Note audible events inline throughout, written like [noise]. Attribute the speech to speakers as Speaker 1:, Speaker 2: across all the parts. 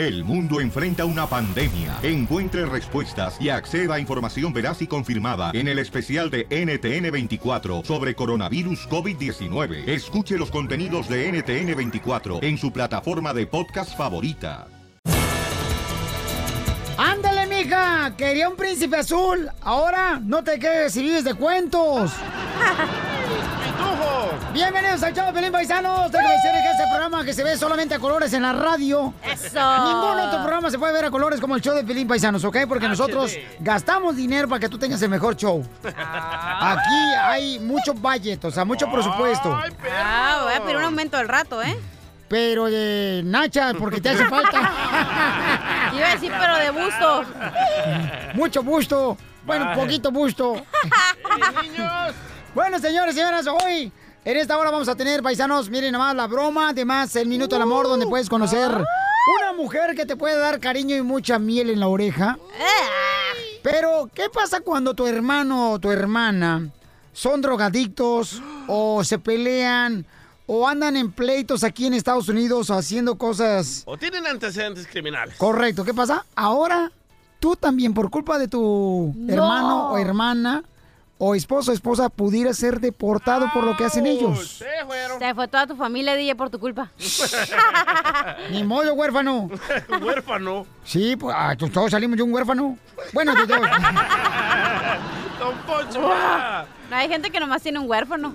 Speaker 1: El mundo enfrenta una pandemia. Encuentre respuestas y acceda a información veraz y confirmada en el especial de NTN24 sobre coronavirus COVID-19. Escuche los contenidos de NTN24 en su plataforma de podcast favorita.
Speaker 2: ¡Ándale, mija! Quería un príncipe azul. Ahora no te quedes si vives de cuentos. [laughs] Bienvenidos al show de Pelín Paisanos. Tengo que decirles que este programa que se ve solamente a colores en la radio.
Speaker 3: Eso.
Speaker 2: Ningún otro programa se puede ver a colores como el show de Pelín Paisanos, ¿ok? Porque nosotros gastamos dinero para que tú tengas el mejor show. Aquí hay mucho budget, o sea, mucho presupuesto.
Speaker 3: Ah, voy a pedir un aumento al rato, ¿eh?
Speaker 2: Pero de Nacha, porque te hace falta. [laughs]
Speaker 3: Iba a decir, pero de busto.
Speaker 2: Mucho gusto. Bueno,
Speaker 3: Bye.
Speaker 2: poquito gusto. [laughs] Bueno, señores y señoras, hoy en esta hora vamos a tener, paisanos, miren nomás la broma, además el minuto del amor, donde puedes conocer una mujer que te puede dar cariño y mucha miel en la oreja. Pero, ¿qué pasa cuando tu hermano o tu hermana son drogadictos o se pelean o andan en pleitos aquí en Estados Unidos haciendo cosas
Speaker 4: O tienen antecedentes criminales.
Speaker 2: Correcto, ¿qué pasa? Ahora tú también por culpa de tu
Speaker 3: No.
Speaker 2: hermano o hermana o esposo o esposa pudiera ser deportado por lo que hacen ellos.
Speaker 3: Se fue toda tu familia, DJ, por tu culpa. [laughs]
Speaker 2: Ni modo, huérfano. [laughs]
Speaker 4: Huérfano.
Speaker 2: Sí, pues ah, todos salimos de un huérfano. Bueno, dos. [laughs]
Speaker 4: Don Poncho.
Speaker 3: No, hay gente que nomás tiene un huérfano.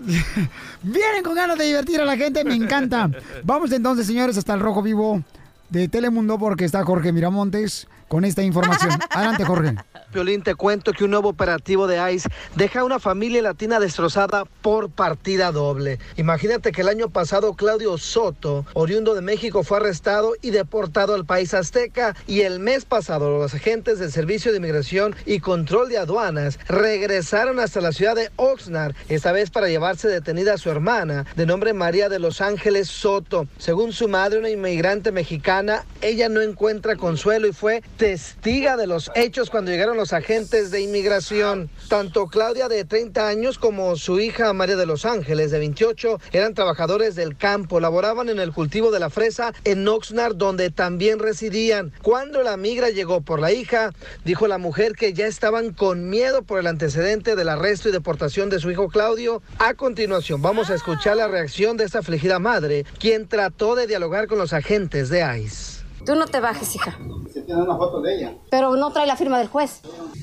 Speaker 2: Vienen con ganas de divertir a la gente, me encanta. Vamos entonces, señores, hasta el rojo vivo de Telemundo porque está Jorge Miramontes con esta información. [laughs] Adelante, Jorge.
Speaker 5: Piolín, te cuento que un nuevo operativo de ICE deja a una familia latina destrozada por partida doble. Imagínate que el año pasado Claudio Soto, oriundo de México, fue arrestado y deportado al país azteca y el mes pasado los agentes del Servicio de Inmigración y Control de Aduanas regresaron hasta la ciudad de Oxnard, esta vez para llevarse detenida a su hermana, de nombre María de Los Ángeles Soto. Según su madre, una inmigrante mexicana, ella no encuentra consuelo y fue testiga de los hechos cuando llegaron los agentes de inmigración. Tanto Claudia de 30 años como su hija María de Los Ángeles de 28 eran trabajadores del campo, laboraban en el cultivo de la fresa en Oxnard donde también residían. Cuando la migra llegó por la hija, dijo la mujer que ya estaban con miedo por el antecedente del arresto y deportación de su hijo Claudio. A continuación vamos a escuchar la reacción de esta afligida madre, quien trató de dialogar con los agentes de ICE.
Speaker 6: Tú no te bajes, hija.
Speaker 7: Se tiene una foto de ella.
Speaker 6: Pero no trae la firma del juez.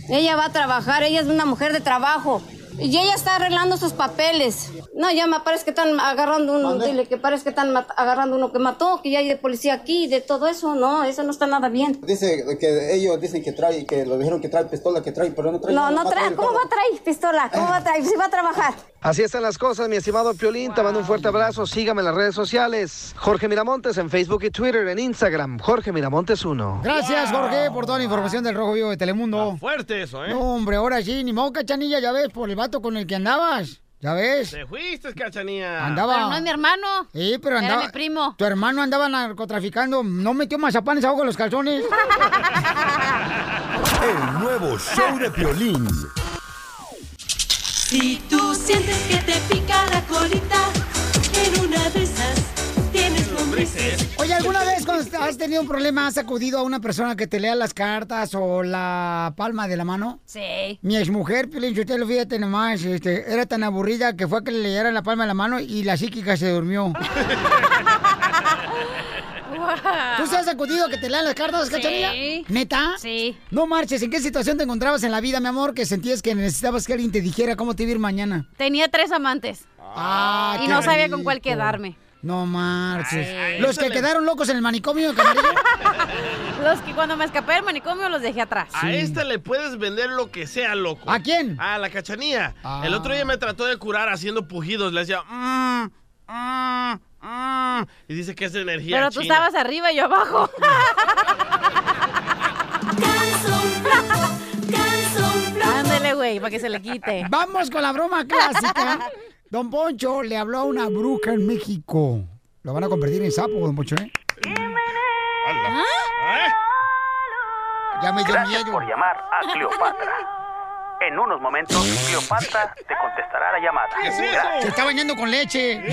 Speaker 6: Ella va a trabajar, ella es una mujer de trabajo. Y ella está arreglando sus papeles. No, ya me parece que están agarrando uno, dile que parece que están agarrando uno que mató, que ya hay de policía aquí, de todo eso. No, eso no está nada bien.
Speaker 7: Dice que ellos dicen que trae, que lo dijeron que trae pistola, que trae, pero no trae
Speaker 6: No,
Speaker 7: nada,
Speaker 6: no trae. ¿Cómo va a traer pistola? ¿Cómo va a traer? Si va a trabajar.
Speaker 5: Así están las cosas, mi estimado Piolín. Te mando un fuerte abrazo. Sígame en las redes sociales. Jorge Miramontes en Facebook y Twitter, en Instagram. Jorge Miramontes 1.
Speaker 2: Gracias, Jorge, por toda la información del Rojo Vivo de Telemundo.
Speaker 4: Fuerte eso, ¿eh?
Speaker 2: No, hombre, ahora sí, ni modo, cachanilla, ya ves, por el vato con el que andabas. ¿Ya ves?
Speaker 4: Te fuiste, cachanía.
Speaker 2: Andaba.
Speaker 3: Pero no es mi hermano.
Speaker 2: Sí, pero
Speaker 3: Era
Speaker 2: andaba.
Speaker 3: mi primo.
Speaker 2: Tu hermano andaba narcotraficando. No metió mazapanes abajo de los calzones. [laughs]
Speaker 8: El nuevo show de Piolín.
Speaker 9: Si tú sientes que te pica la colita, en una de esas tienes lombrices.
Speaker 2: Oye, ¿alguna vez cuando has tenido un problema has acudido a una persona que te lea las cartas o la palma de la mano?
Speaker 3: Sí.
Speaker 2: Mi exmujer, Pilín, usted lo fíjate nomás, este, era tan aburrida que fue que le leyera la palma de la mano y la psíquica se durmió. [laughs] [laughs] ¿Tú se has acudido a que te lean las cartas,
Speaker 3: Sí.
Speaker 2: cachanilla? ¿Neta?
Speaker 3: Sí.
Speaker 2: No marches, ¿en qué situación te encontrabas en la vida, mi amor, que sentías que necesitabas que alguien te dijera cómo te iba a ir mañana?
Speaker 3: Tenía tres amantes.
Speaker 2: Ah,
Speaker 3: y
Speaker 2: qué
Speaker 3: no sabía con cuál quedarme.
Speaker 2: No marches.
Speaker 3: Ay,
Speaker 2: Los que
Speaker 3: le-
Speaker 2: quedaron locos en el manicomio. [laughs]
Speaker 3: Los que cuando me escapé del manicomio los dejé atrás.
Speaker 4: A esta le puedes vender lo que sea, loco.
Speaker 2: ¿A quién?
Speaker 4: A la cachanía.
Speaker 2: Ah.
Speaker 4: El otro día me trató de curar haciendo pujidos. Le decía, mmm, mmm, mmm. Y dice que es de energía
Speaker 3: Pero tú
Speaker 4: china.
Speaker 3: estabas arriba y yo abajo. [laughs] Ándele, güey, para que se le quite.
Speaker 2: Vamos con la broma clásica. Don Poncho le habló a una bruja en México. Lo van a convertir en sapo, don Poncho, ¿eh? Ya me dio
Speaker 10: Gracias
Speaker 2: miedo.
Speaker 10: por llamar a Cleopatra. En unos momentos, Cleopatra te contestará la llamada.
Speaker 2: Se está bañando con leche. [laughs]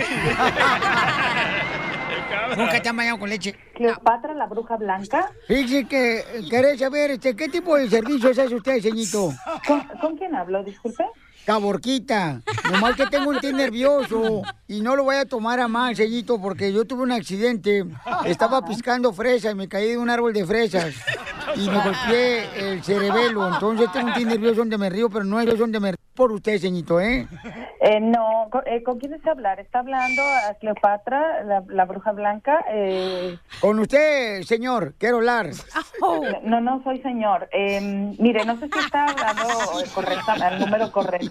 Speaker 2: Nunca te han bañado con leche.
Speaker 11: Cleopatra, la bruja blanca.
Speaker 2: Fíjese que querés saber este, qué tipo de servicios hace usted, señito.
Speaker 11: ¿Con, con quién hablo? Disculpe.
Speaker 2: Caborquita, nomás que tengo un té nervioso y no lo voy a tomar a mal, señito, porque yo tuve un accidente. Estaba piscando fresas y me caí de un árbol de fresas y me golpeé el cerebelo. Entonces tengo un té nervioso donde me río, pero no es donde me río por usted, señito, ¿eh?
Speaker 11: Eh, no, ¿con, eh, ¿con quién desea hablar? ¿Está hablando a Cleopatra, la, la bruja blanca? Eh,
Speaker 2: Con usted, señor, quiero hablar.
Speaker 11: no, no soy señor. Eh, mire, no sé si está hablando correcta, al número correcto.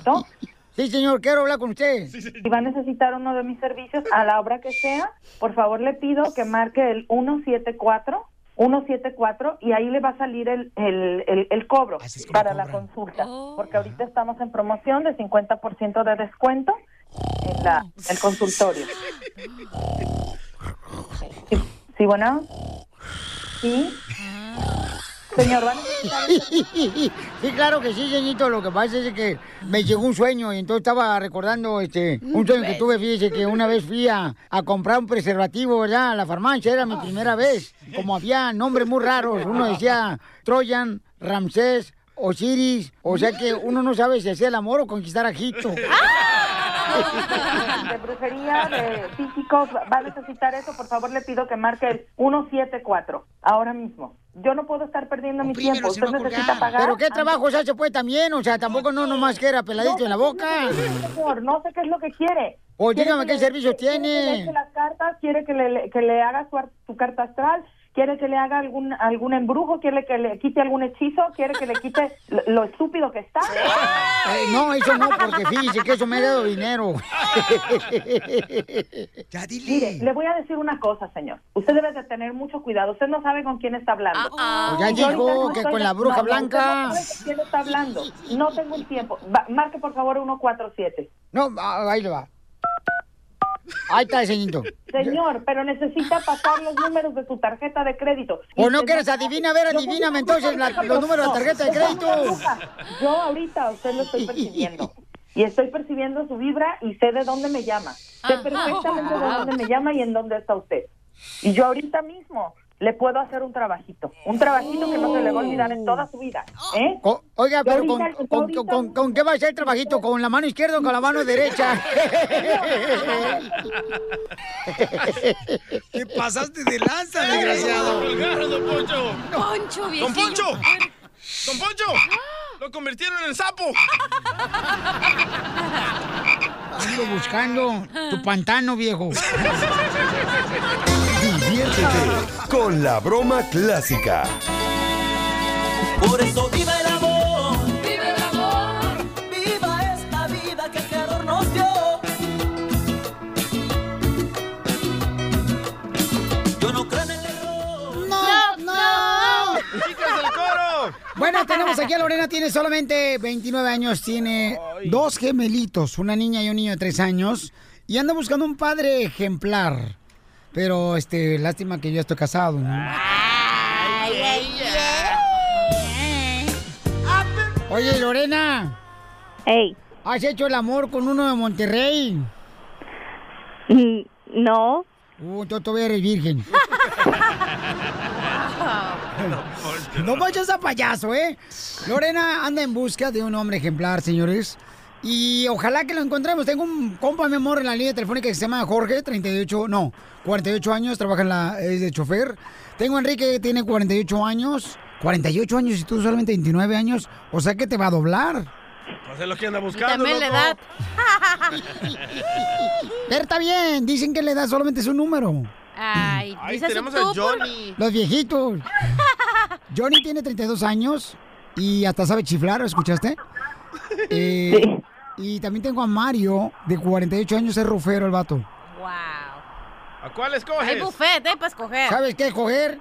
Speaker 2: Sí, señor, quiero hablar con usted.
Speaker 11: Si va a necesitar uno de mis servicios a la hora que sea, por favor le pido que marque el 174. 174 y ahí le va a salir el, el, el, el cobro para la consulta, porque ahorita estamos en promoción de 50% de descuento en la, el consultorio. [laughs] Sí, sí, bueno. Sí. Señor, ¿va a necesitar [laughs]
Speaker 2: Sí, claro que sí, señorito. Lo que pasa es que me llegó un sueño y entonces estaba recordando este un sueño que tuve. Fíjese que una vez fui a, a comprar un preservativo, ¿verdad? A la farmacia, era mi primera vez. Como había nombres muy raros, uno decía Troyan, Ramsés, Osiris. O sea que uno no sabe si hacía el amor o conquistar a Egipto. [laughs]
Speaker 11: de brujería, de físicos, va a necesitar eso, por favor le pido que marque el 174, ahora mismo. Yo no puedo estar perdiendo mi tiempo, usted necesita pagar.
Speaker 2: Pero qué trabajo se hace pues también, o sea, tampoco no nomás que era peladito en la boca.
Speaker 11: Señor, no sé qué es lo que quiere.
Speaker 2: O
Speaker 11: ¿Quiere
Speaker 2: dígame
Speaker 11: que
Speaker 2: qué
Speaker 11: le-
Speaker 2: servicio
Speaker 11: quiere que le
Speaker 2: tiene.
Speaker 11: las cartas, quiere que le, que le haga su, su carta astral, quiere que le haga algún algún embrujo, quiere que le quite algún hechizo, quiere que le quite lo, lo estúpido que está. [laughs]
Speaker 2: Eh, no, eso no, porque fíjese que eso me ha dado dinero. [laughs]
Speaker 11: Mire, le voy a decir una cosa, señor. Usted debe de tener mucho cuidado. Usted no sabe con quién está hablando.
Speaker 2: Pues ya
Speaker 11: Y yo
Speaker 2: dijo
Speaker 11: ahorita
Speaker 2: que con la bruja
Speaker 11: no, no,
Speaker 2: blanca.
Speaker 11: No sabe con quién está hablando. No tengo el tiempo. Va- marque, por favor, 147.
Speaker 2: No, ah, ahí le va. Ahí está, señorito.
Speaker 11: Señor, pero necesita pasar los números de su tarjeta de crédito.
Speaker 2: ¿O no quieres adivina? A ver, adivíname entonces la- los números de tarjeta de crédito.
Speaker 11: Yo ahorita a usted lo estoy percibiendo. Y estoy percibiendo su vibra y sé de dónde me llama. Sé perfectamente de dónde me llama y en dónde está usted. Y yo ahorita mismo le puedo hacer un trabajito. Un trabajito que no se le va a olvidar en toda su vida. ¿eh?
Speaker 2: Co- Oiga, pero con,
Speaker 11: ahorita- yo
Speaker 2: con-
Speaker 11: ahorita-
Speaker 2: con- con qué va a ser el trabajito? ¿Con la mano izquierda o con la mano derecha?
Speaker 12: ¿Qué pasaste de lanza, desgraciado?
Speaker 4: Don Poncho.
Speaker 3: Poncho,
Speaker 4: ¡Don
Speaker 3: viejillo.
Speaker 4: Poncho! ¡Don Poncho! ¡Lo convirtieron en sapo!
Speaker 2: Ando buscando tu pantano, viejo. [laughs]
Speaker 8: Diviértete con la broma clásica.
Speaker 9: Por eso viva el amor, viva el amor, viva esta vida que el Creador nos dio. Yo no creo en el error.
Speaker 2: ¡No, no!
Speaker 4: ¡Chicas del coro!
Speaker 2: Bueno, tenemos aquí a Lorena, tiene solamente 29 años, tiene dos gemelitos, una niña y un niño de 3 años, y anda buscando un padre ejemplar. Pero, este, lástima que yo estoy casado, ¿no? Oye, Lorena.
Speaker 13: Hey.
Speaker 2: ¿Has hecho el amor con uno de Monterrey?
Speaker 13: No.
Speaker 2: Uh, tú todavía eres virgen. [laughs] No vayas a payaso, ¿eh? Lorena anda en busca de un hombre ejemplar, señores. Y ojalá que lo encontremos. Tengo un compa, mi amor, en la línea telefónica que se llama Jorge, 38, no, 48 años, trabaja en la, es de chofer. Tengo a Enrique que tiene 48 años. 48 años y tú solamente 29 años. O sea que te va a doblar.
Speaker 4: Pues es lo que anda buscando,
Speaker 3: también la edad. [laughs]
Speaker 2: Pero está bien, dicen que le da solamente su número.
Speaker 3: Ay,
Speaker 4: Ahí tenemos a Johnny.
Speaker 2: Los viejitos. [laughs] Johnny tiene 32 años y hasta sabe chiflar, ¿escuchaste? Eh, Y también tengo a Mario, de 48 años, es rufero el vato.
Speaker 3: Wow.
Speaker 4: ¿A cuál escoges?
Speaker 3: Hay buffet, ¿eh? Para escoger.
Speaker 2: ¿Sabes qué escoger?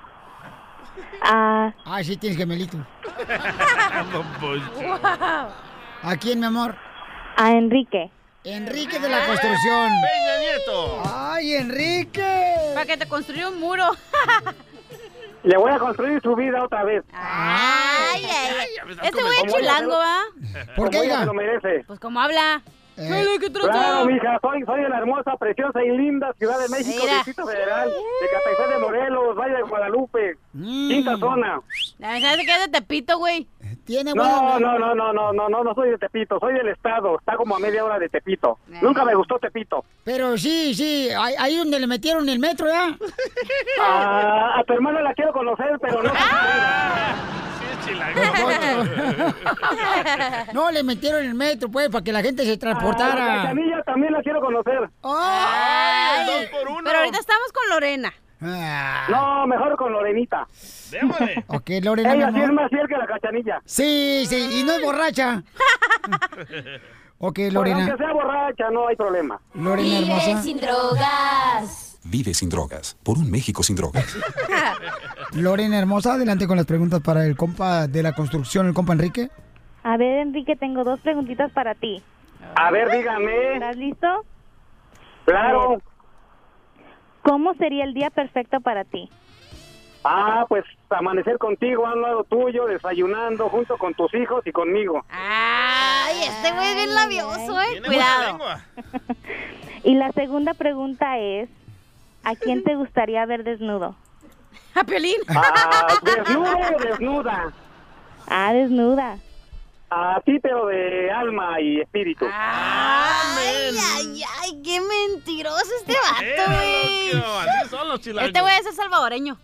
Speaker 13: Ah,
Speaker 2: Ah, sí, tienes gemelito. [laughs]
Speaker 3: Wow.
Speaker 2: ¿A quién, mi amor?
Speaker 13: a Enrique.
Speaker 2: Enrique de la construcción.
Speaker 4: Peña Nieto.
Speaker 2: ¡Ay, Enrique!
Speaker 3: Para que te construya un muro. [laughs]
Speaker 14: Le voy a construir su vida otra vez.
Speaker 3: Ay, ay, ay. Este güey es chilango, ¿va?
Speaker 2: ¿Por qué,
Speaker 14: ella se lo merece.
Speaker 3: Pues como habla.
Speaker 14: Claro, mija, soy, soy de la hermosa, preciosa y linda Ciudad de México,
Speaker 3: Mira.
Speaker 14: Distrito Federal, de Catepec de Morelos, Valle de Guadalupe, quinta zona.
Speaker 3: ¿Sabes qué es de Tepito, güey?
Speaker 2: Tiene
Speaker 14: No, no, no, no, no, no, no, no soy de Tepito, soy del estado, está como a media hora de Tepito. Nunca me gustó Tepito.
Speaker 2: Pero sí, sí, ahí, ahí donde le metieron el metro, ¿ya? [laughs]
Speaker 14: Ah, a tu hermana la quiero conocer, pero no.
Speaker 2: No, le metieron el metro, pues, para que la gente se
Speaker 14: A la
Speaker 2: transportara.
Speaker 14: Cachanilla también la quiero conocer.
Speaker 3: Ay, Pero ahorita estamos con Lorena.
Speaker 14: No, mejor con Lorenita. [laughs]
Speaker 2: Ok, Lorena,
Speaker 14: Ella sí es más fiel que la cachanilla.
Speaker 2: Sí, sí, y no es borracha. Ok,
Speaker 14: Pues,
Speaker 2: Lorena.
Speaker 14: aunque sea borracha, no hay problema.
Speaker 2: Lorena hermosa.
Speaker 3: drogas.
Speaker 15: Vive sin drogas. Por un México sin drogas. [laughs]
Speaker 2: Lorena hermosa, adelante con las preguntas para el compa de la construcción, el compa Enrique.
Speaker 13: A ver, Enrique, tengo dos preguntitas para ti.
Speaker 14: A ver, dígame.
Speaker 13: ¿Estás listo?
Speaker 14: Claro.
Speaker 13: ¿Cómo sería el día perfecto para ti?
Speaker 14: Ah, pues amanecer contigo al lado tuyo, desayunando junto con tus hijos y conmigo.
Speaker 3: Ay, este güey es bien labioso, eh. Cuidado. [laughs]
Speaker 13: Y la segunda pregunta es, ¿a quién te gustaría ver desnudo? [laughs]
Speaker 3: A Piolín.
Speaker 14: Ah, ¿Desnudo o desnuda?
Speaker 13: Ah, desnuda.
Speaker 14: A ti, pero de alma y espíritu.
Speaker 3: Ay, ay, ay, qué mentiroso este vato, güey.
Speaker 4: Así son los chilangos.
Speaker 3: Este güey es el salvadoreño.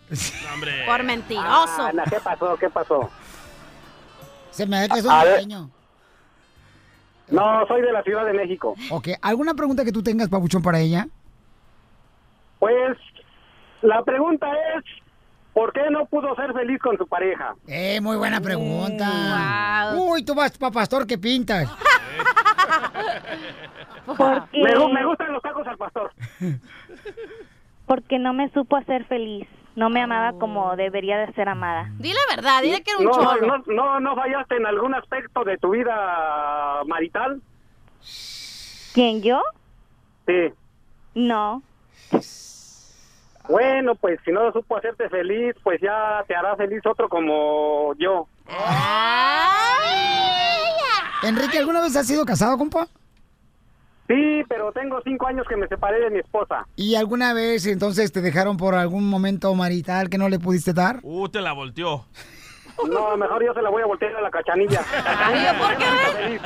Speaker 4: Hombre.
Speaker 3: Por mentiroso.
Speaker 14: Ah, ¿Qué pasó? ¿Qué pasó?
Speaker 2: Se me da que es pequeño.
Speaker 14: No, soy de la Ciudad de México.
Speaker 2: Ok, ¿alguna pregunta que tú tengas, Pabuchón, para ella?
Speaker 14: Pues la pregunta es, ¿por qué no pudo ser feliz con su pareja?
Speaker 2: Eh, muy buena pregunta. Uy, tú vas pa' pastor que pintas. [laughs]
Speaker 13: Porque,
Speaker 14: Me, me gustan los tacos al pastor. [laughs]
Speaker 13: porque no me supo hacer feliz. No me amaba como debería de ser amada.
Speaker 3: Dile la verdad, dile que era un
Speaker 14: No,
Speaker 3: cholo.
Speaker 14: no, no, ¿No fallaste en algún aspecto de tu vida marital?
Speaker 13: ¿Quién, yo?
Speaker 14: Sí.
Speaker 13: No. [laughs]
Speaker 14: Bueno, pues si no supo hacerte feliz, pues ya te hará feliz otro como yo.
Speaker 2: Enrique, ¿alguna vez has sido casado, compa?
Speaker 14: Sí, pero tengo cinco años que me separé de mi esposa.
Speaker 2: ¿Y alguna vez entonces te dejaron por algún momento marital que no le pudiste dar?
Speaker 4: Uh, te la volteó.
Speaker 14: No, mejor yo se la voy a voltear a la cachanilla.
Speaker 3: ¿por qué?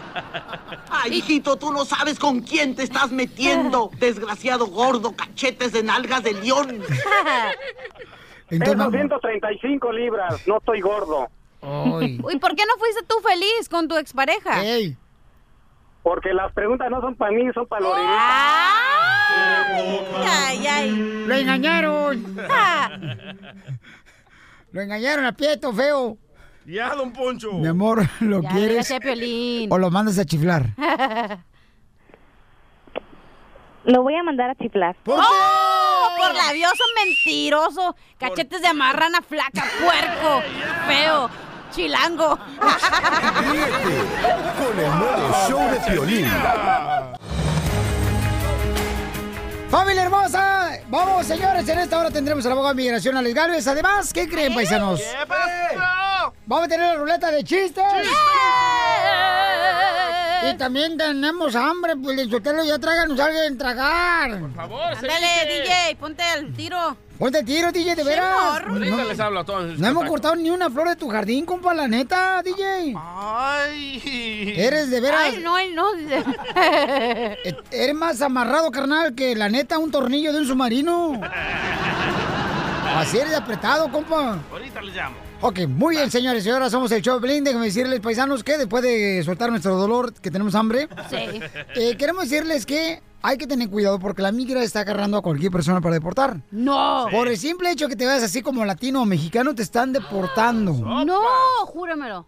Speaker 16: Ay, hijito, tú no sabes con quién te estás metiendo. Desgraciado gordo, cachetes de nalgas de león.
Speaker 14: Tengo 135 libras, no estoy gordo.
Speaker 3: Uy, ¿por qué no fuiste tú feliz con tu expareja?
Speaker 14: Porque las preguntas no son para mí, son para Lorena.
Speaker 3: Ay, ay.
Speaker 2: ¡Lo engañaron! Lo engañaron a Pieto, feo.
Speaker 4: Ya, don Poncho.
Speaker 2: Mi amor, ¿lo
Speaker 3: Ya,
Speaker 2: quieres?
Speaker 3: dígase a Piolín.
Speaker 2: ¿O lo mandas a chiflar? [laughs]
Speaker 13: Lo voy a mandar a chiflar.
Speaker 3: ¡Oh! Por labioso, mentiroso, cachetes de marrana flaca, puerco, feo, chilango.
Speaker 8: Con el nuevo show de Piolín. [laughs]
Speaker 2: ¡Familia hermosa! Vamos, señores, en esta hora tendremos al abogado de migración, Alex Galvez. Además, ¿qué creen, paisanos?
Speaker 4: ¿Qué pasó?
Speaker 2: Vamos a tener la ruleta de chistes. Y también tenemos hambre, pues Lizotelo, ya tráganos algo en tragar. Por
Speaker 4: favor,
Speaker 3: Ándale, DJ, ponte al tiro.
Speaker 2: Ponte el tiro, DJ, de veras.
Speaker 3: morro.
Speaker 4: Ahorita les hablo a todos.
Speaker 2: No hemos cortado ni una flor de tu jardín, compa, la neta, DJ.
Speaker 4: Ay.
Speaker 2: Eres de veras.
Speaker 3: Ay, no, él no. [laughs]
Speaker 2: E- Eres más amarrado, carnal, que la neta un tornillo de un submarino. [laughs] Así eres de apretado, compa.
Speaker 4: Ahorita les llamo.
Speaker 2: Ok, muy bien, señores y señoras, somos el show de Pelín. Déjenme decirles, paisanos, que después de soltar nuestro dolor, que tenemos hambre,
Speaker 3: Sí.
Speaker 2: eh, queremos decirles que hay que tener cuidado porque la migra está agarrando a cualquier persona para deportar.
Speaker 3: No.
Speaker 2: Por el simple hecho que te veas así como latino o mexicano, te están deportando.
Speaker 3: No, júramelo.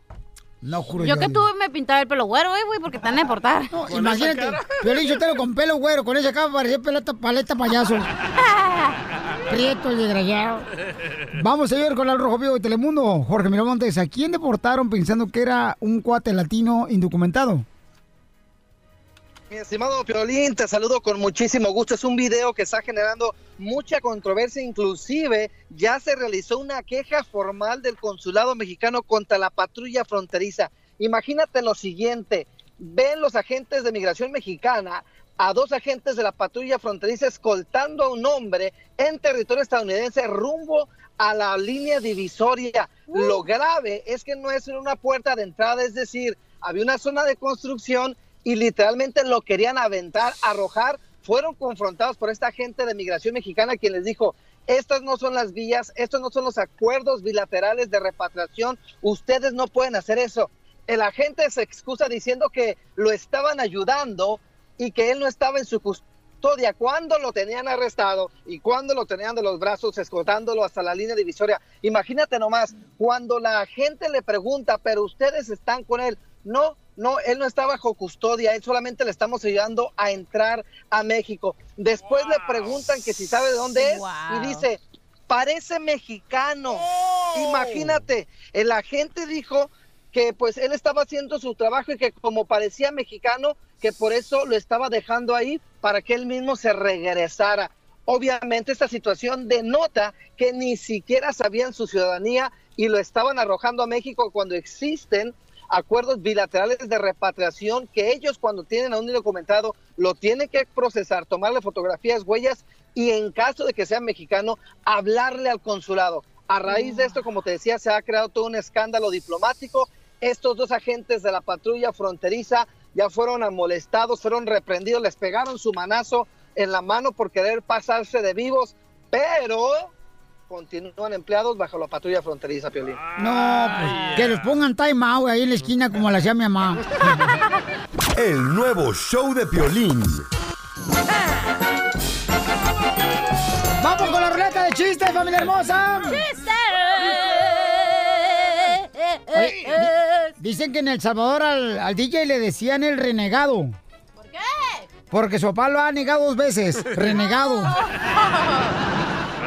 Speaker 2: No juro
Speaker 3: Yo
Speaker 2: yo.
Speaker 3: que tuve me pintaba el pelo güero, eh, güey, porque te van a deportar.
Speaker 2: Imagínate, Piolín Sotelo con pelo güero, con esa capa parecía pelota, paleta payaso. [laughs] Prieto el desgraciado. Vamos, señor, con el rojo vivo de Telemundo. Jorge Miramontes, ¿a quién deportaron pensando que era un cuate latino indocumentado?
Speaker 5: Mi estimado Piolín, te saludo con muchísimo gusto. Es un video que está generando mucha controversia, inclusive ya se realizó una queja formal del consulado mexicano contra la patrulla fronteriza. Imagínate lo siguiente, ven los agentes de migración mexicana a dos agentes de la patrulla fronteriza escoltando a un hombre en territorio estadounidense rumbo a la línea divisoria. Lo grave es que no es una puerta de entrada, es decir, había una zona de construcción y literalmente lo querían aventar, arrojar. Fueron confrontados por esta agente de migración mexicana quien les dijo, estas no son las vías, estos no son los acuerdos bilaterales de repatriación, ustedes no pueden hacer eso. El agente se excusa diciendo que lo estaban ayudando y que él no estaba en su custodia cuando lo tenían arrestado y cuando lo tenían de los brazos escoltándolo hasta la línea divisoria. Imagínate nomás, cuando la gente le pregunta, pero ustedes están con él, no, no, él no está bajo custodia, él solamente le estamos ayudando a entrar a México. Después le preguntan que si sabe de dónde es y dice, parece mexicano. Imagínate, el agente dijo que pues él estaba haciendo su trabajo y que como parecía mexicano, que por eso lo estaba dejando ahí para que él mismo se regresara. Obviamente esta situación denota que ni siquiera sabían su ciudadanía y lo estaban arrojando a México cuando existen acuerdos bilaterales de repatriación que ellos cuando tienen a un indocumentado lo tienen que procesar, tomarle fotografías, huellas y en caso de que sea mexicano, hablarle al consulado. A raíz de esto, como te decía, se ha creado todo un escándalo diplomático. Estos dos agentes de la patrulla fronteriza ya fueron amolestados, fueron reprendidos, les pegaron su manazo en la mano por querer pasarse de vivos, pero continúan empleados bajo la patrulla fronteriza, Piolín.
Speaker 2: No, pues que los pongan time out ahí en la esquina como la hacía mi mamá. [laughs]
Speaker 8: El nuevo show de Piolín.
Speaker 2: ¡Vamos con la ruleta de chistes, familia hermosa! Oye, di- dicen que en El Salvador al, al DJ le decían el renegado. ¿Por qué? Porque su papá lo ha negado dos veces. [laughs] Renegado.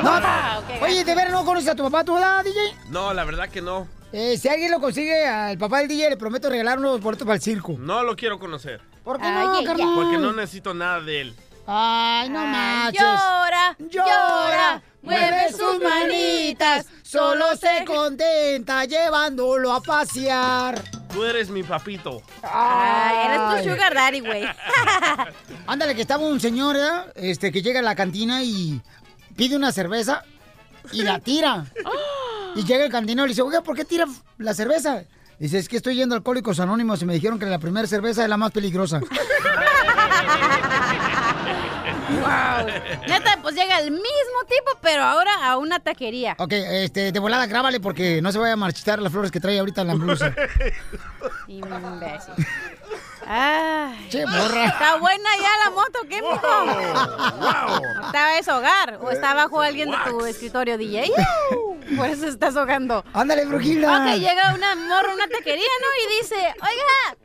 Speaker 2: No, oye, ¿de veras no conoces a tu papá tú, la DJ?
Speaker 4: No, la verdad que no.
Speaker 2: Eh, si alguien lo consigue al papá del DJ, le prometo regalar unos boletos para el circo.
Speaker 4: No lo quiero conocer.
Speaker 2: ¿Por qué no, carnal?
Speaker 4: Porque no necesito nada de él.
Speaker 2: Ay, no manches.
Speaker 3: llora, llora,
Speaker 2: mueve sus manitas, solo se contenta llevándolo a pasear.
Speaker 4: Tú eres mi papito.
Speaker 3: Ay, eres tu sugar daddy, güey. [laughs]
Speaker 2: Ándale, que estaba un señor, ¿eh? este, que llega a la cantina y pide una cerveza y la tira. [gasps] Y llega el cantinero y le dice, oiga, ¿por qué tira la cerveza? Dice, es que estoy yendo a Alcohólicos Anónimos y me dijeron que la primera cerveza es la más peligrosa. [laughs]
Speaker 3: Wow. Neta, pues llega el mismo tipo, pero ahora a una taquería.
Speaker 2: Ok, este, de volada, grábale porque no se vaya a marchitar las flores que trae ahorita en la blusa. [laughs]
Speaker 3: Imbécil. Ay.
Speaker 2: Che, morra.
Speaker 3: ¿Está buena ya la moto? ¿Qué, mijo?
Speaker 2: wow.
Speaker 3: ¿Te va a deshogar? ¿O está bajo alguien de tu escritorio, DJ? [laughs] Por eso estás ahogando.
Speaker 2: Ándale, brujita.
Speaker 3: Ok, llega una morra una taquería, ¿no? Y dice, oiga,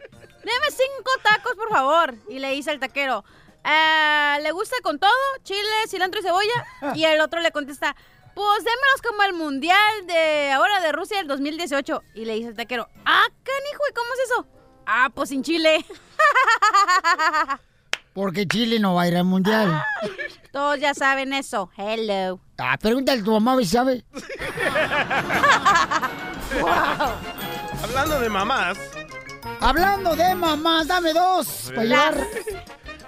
Speaker 3: deme cinco tacos, por favor. Y le dice al taquero, "Ah, ¿le gusta con todo? Chile, cilantro y cebolla. Y el otro le contesta, pues démelos como el mundial de ahora de Rusia del 2018. Y le dice el taquero, ah, canijo, ¿y cómo es eso? Ah, pues sin chile. [laughs]
Speaker 2: Porque Chile no va a ir al mundial.
Speaker 3: Todos ya saben eso. Hello.
Speaker 2: Ah, pregúntale a tu mamá, si sabe. [laughs]
Speaker 4: Hablando de mamás,
Speaker 2: Hablando de mamás, dame dos. para llevar.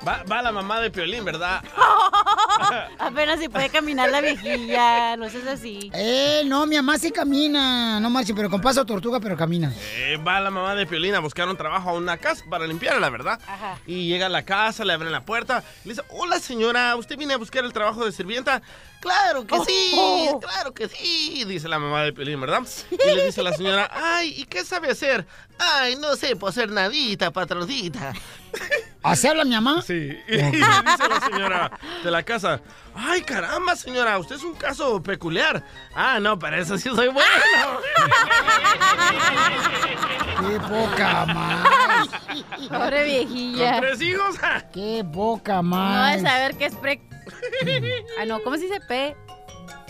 Speaker 4: Va, va la mamá de Piolín, ¿verdad? [laughs]
Speaker 3: Apenas si puede caminar la viejilla. No seas así.
Speaker 2: Eh, no, mi mamá sí camina. No marche, pero con paso tortuga, pero camina.
Speaker 4: Eh, va la mamá de Piolín a buscar un trabajo a una casa para limpiarla, ¿verdad?
Speaker 3: Ajá.
Speaker 4: Y llega a la casa, le abren la puerta, le dice, hola señora, ¿usted viene a buscar el trabajo de sirvienta? Claro que sí,
Speaker 3: Oh.
Speaker 4: claro que sí, dice la mamá de Piolín, ¿verdad? Y le dice a la señora, ay, ¿y qué sabe hacer? Ay, no sé, pues hacer nadita, patroncita.
Speaker 2: ¿Así habla mi mamá?
Speaker 4: Sí. [laughs] Y le dice la señora de la casa, ay, caramba, señora, usted es un caso peculiar. Ah, no, para eso sí soy bueno. [laughs]
Speaker 2: Qué poca más.
Speaker 3: Pobre viejilla.
Speaker 4: ¿Con tres hijos?
Speaker 2: Qué poca
Speaker 3: No
Speaker 2: más.
Speaker 3: de saber qué es pre... Ah, no, ¿cómo se dice P?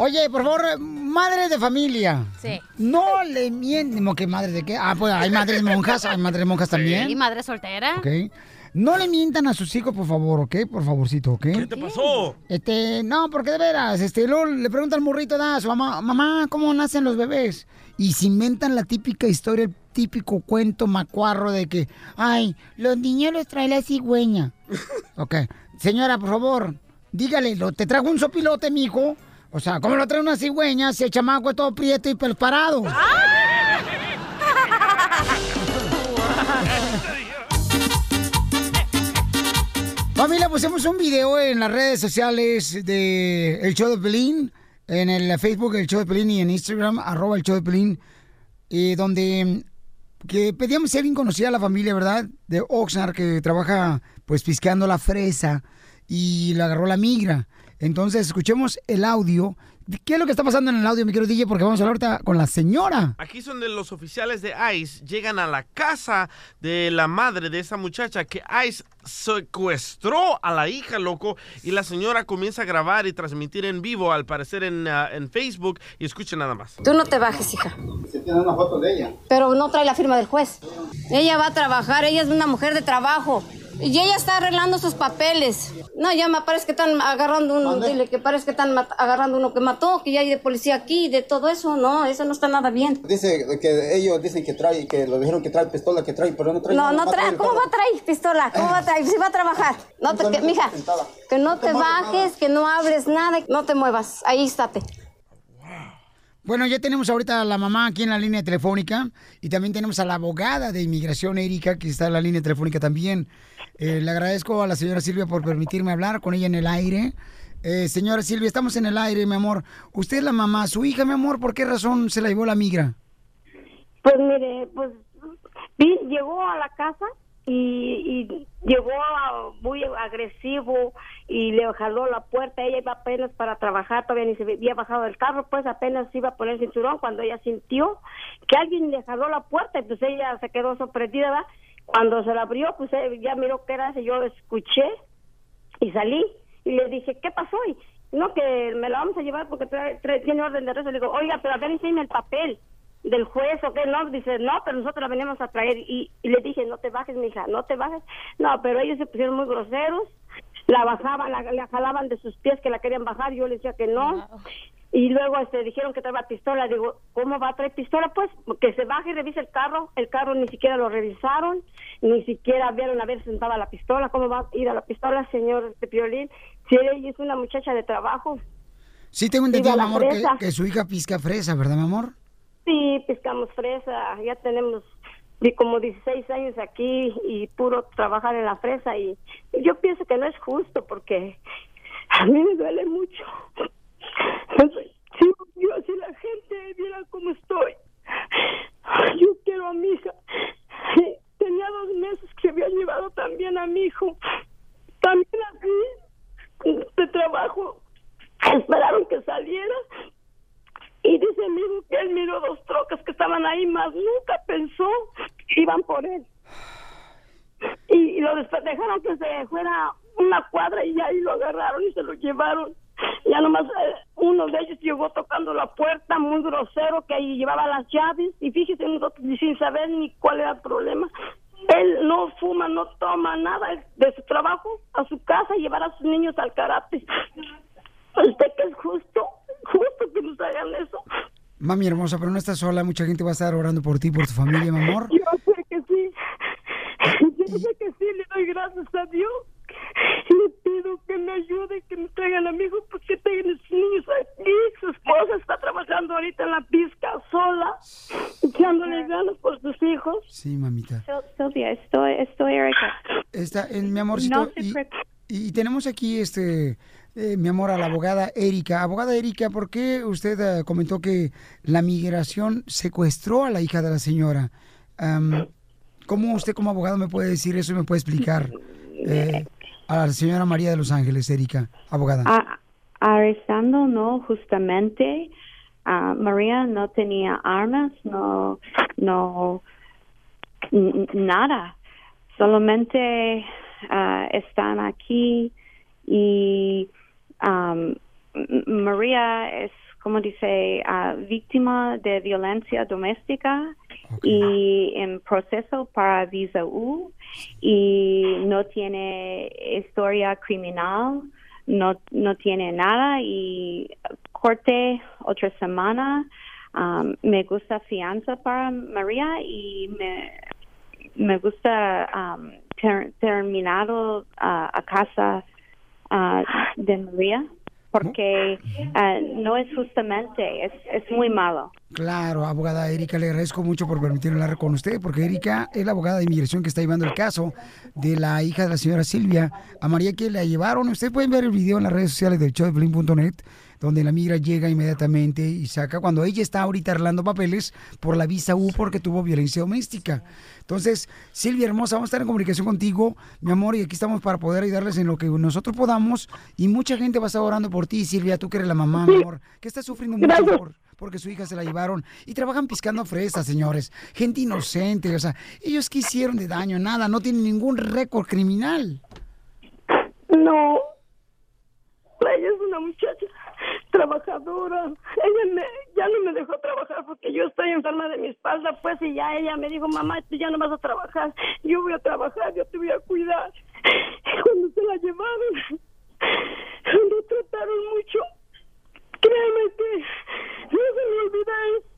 Speaker 2: Oye, por favor, madre de familia.
Speaker 3: Sí.
Speaker 2: No le mienten. ¿Cómo que madre de qué? Ah, pues hay madres monjas, hay madres monjas
Speaker 3: ¿Y
Speaker 2: también.
Speaker 3: madre soltera?
Speaker 2: Ok. No le mientan a sus hijos, por favor, ¿ok? Por favorcito, ¿ok?
Speaker 4: ¿Qué te pasó?
Speaker 2: Este, no, porque de veras, este, luego le pregunta al morrito da, a su mamá, mamá, ¿cómo nacen los bebés? Y se inventan la típica historia, el típico cuento macuarro de que, ay, los niños los trae la cigüeña. [laughs] ok, señora, por favor, dígale, ¿lo- ¿te trajo un sopilote, mijo? O sea, ¿cómo lo trae una cigüeña si el chamaco es todo prieto y pelos parados? [laughs] Familia, pusimos un video en las redes sociales de El Show de Pelín, en el Facebook El Show de Pelín y en Instagram, arroba El Show de Pelín, eh, donde mm, que pedíamos si alguien conocía a la familia, ¿verdad? De Oxnard, que trabaja pues piscando la fresa y le agarró la migra. Entonces, escuchemos el audio. ¿Qué es lo que está pasando en el audio, mi querido DJ? Porque vamos a hablar ahorita con la señora.
Speaker 4: Aquí son de los oficiales de ICE, llegan a la casa de la madre de esa muchacha que ICE secuestró a la hija, loco, y la señora comienza a grabar y transmitir en vivo, al parecer en, ah, en Facebook, y escuchen nada más.
Speaker 6: Tú no te bajes, hija.
Speaker 7: Se tiene una foto de ella.
Speaker 6: Pero no trae la firma del juez. Ella va a trabajar, ella es una mujer de trabajo. Y ella está arreglando sus papeles. No, ya me parece que están agarrando uno, dile que parece que están agarrando uno que mató, que ya hay de policía aquí, de todo eso. No, eso no está nada bien.
Speaker 7: Dice que ellos dicen que trae, que lo dijeron que trae pistola, que trae, pero no trae.
Speaker 6: No, no
Speaker 7: a
Speaker 6: trae, ¿cómo va a traer pistola? ¿Cómo va a traer? Si va a trabajar. No te, que, mija, que no te bajes, que no hables nada, no te muevas. Ahí estate.
Speaker 2: Bueno, ya tenemos ahorita a la mamá aquí en la línea telefónica y también tenemos a la abogada de inmigración, Erika, que está en la línea telefónica también. Eh, le agradezco a la señora Silvia por permitirme hablar con ella en el aire. Eh, señora Silvia, estamos en el aire, mi amor. Usted es la mamá, su hija, mi amor, ¿por qué razón se la llevó la migra?
Speaker 17: Pues mire, pues llegó a la casa y, y llegó muy agresivo y le jaló la puerta. Ella iba apenas para trabajar, todavía ni se había bajado del carro, pues apenas iba a poner el cinturón cuando ella sintió que alguien le jaló la puerta y pues ella se quedó sorprendida. ¿verdad? Cuando se la abrió, pues ya miró que era yo escuché y salí y le dije, ¿qué pasó? Y no, que me la vamos a llevar porque trae- tiene orden de arresto. Le digo, oiga, pero a ver, enséñame el papel del juez o qué, no, dice, no, pero nosotros la venimos a traer y, y le dije, no te bajes, mija, no te bajes. No, pero ellos se pusieron muy groseros, la bajaban, la, la jalaban de sus pies que la querían bajar, yo le decía que no. Y luego este, dijeron que traía pistola. Digo, ¿cómo va a traer pistola? Pues que se baje y revise el carro. El carro ni siquiera lo revisaron, ni siquiera vieron a ver si estaba la pistola. ¿Cómo va a ir a la pistola, señor de Piolín? Si ella es una muchacha de trabajo.
Speaker 2: Sí, tengo entendido, mi amor, que, que su hija pisca fresa, ¿verdad, mi amor?
Speaker 17: Sí, pescamos fresa. Ya tenemos di- como 16 años aquí y puro trabajar en la fresa. Y yo pienso que no es justo porque a mí me duele mucho. [laughs] Si, yo, si la gente viera cómo estoy, yo quiero a mi hija. Tenía dos meses que había llevado también a mi hijo. También aquí, de trabajo. Esperaron que saliera. Y dice mi que él miró dos trocas que estaban ahí, más nunca pensó que iban por él. Y, lo dejaron que se fuera una cuadra y ahí lo agarraron y se lo llevaron. Ya nomás eh, uno de ellos llegó tocando la puerta, muy grosero, que ahí llevaba las llaves. Y fíjese, nosotros sin saber ni cuál era el problema. Él no fuma, no toma nada de su trabajo a su casa llevar a sus niños al karate. ¿Usted que es justo? ¿Justo que nos hagan eso?
Speaker 2: Mami hermosa, pero no estás sola, mucha gente va a estar orando por ti, por tu familia, mi amor.
Speaker 17: Yo sé que sí. Yo sé que sí, le doy gracias a Dios. Le pido que me ayude, que me traigan a mi hijo, porque tengan sus niños aquí. Su esposa está trabajando ahorita en la pizca sola, echándole ganas por sus hijos.
Speaker 2: Sí, mamita.
Speaker 13: Silvia, estoy, estoy Erika.
Speaker 2: Está en mi amorcito.
Speaker 13: No se
Speaker 2: y,
Speaker 13: preocupe.
Speaker 2: y tenemos aquí, este, eh, mi amor, a la abogada Erika. Abogada Erika, ¿por qué usted eh, comentó que la migración secuestró a la hija de la señora? ¿Cómo usted como abogado me puede decir eso y me puede explicar eh, a la señora María de Los Ángeles, Erika, abogada?
Speaker 13: A- arrestando, no, justamente. ah, María no tenía armas, no, no, nada. Solamente ah, están aquí y am, M- María es, como dice, ah, víctima de violencia doméstica y en proceso para visa U y no tiene historia criminal, no, no tiene nada y corte otra semana. Um, me gusta fianza para María y me, me gusta um, ter- terminado ah, a casa ah, de María porque ah, no es justamente, es, es muy malo.
Speaker 2: Claro, abogada Erika, le agradezco mucho por permitirme hablar con usted, porque Erika es la abogada de inmigración que está llevando el caso de la hija de la señora Silvia, a María que la llevaron. Ustedes pueden ver el video en las redes sociales del showdeplin.net, donde la migra llega inmediatamente y saca cuando ella está ahorita arreglando papeles por la visa U porque tuvo violencia doméstica. Entonces, Silvia hermosa, vamos a estar en comunicación contigo, mi amor, y aquí estamos para poder ayudarles en lo que nosotros podamos. Y mucha gente va a estar orando por ti, Silvia, tú que eres la mamá, mi amor, que está sufriendo mucho por, porque su hija se la llevaron y trabajan piscando fresas, señores. Gente inocente, o sea, ellos que hicieron de daño, nada, no tienen ningún récord criminal.
Speaker 17: No. Ella es una muchacha trabajadora. Ella me, ya no me dejó trabajar porque yo estoy enferma de mi espalda, pues, y ya ella me dijo, mamá, tú ya no vas a trabajar. Yo voy a trabajar, yo te voy a cuidar. Y [laughs] cuando se la llevaron, lo trataron mucho. Créeme que no se me olvida eso.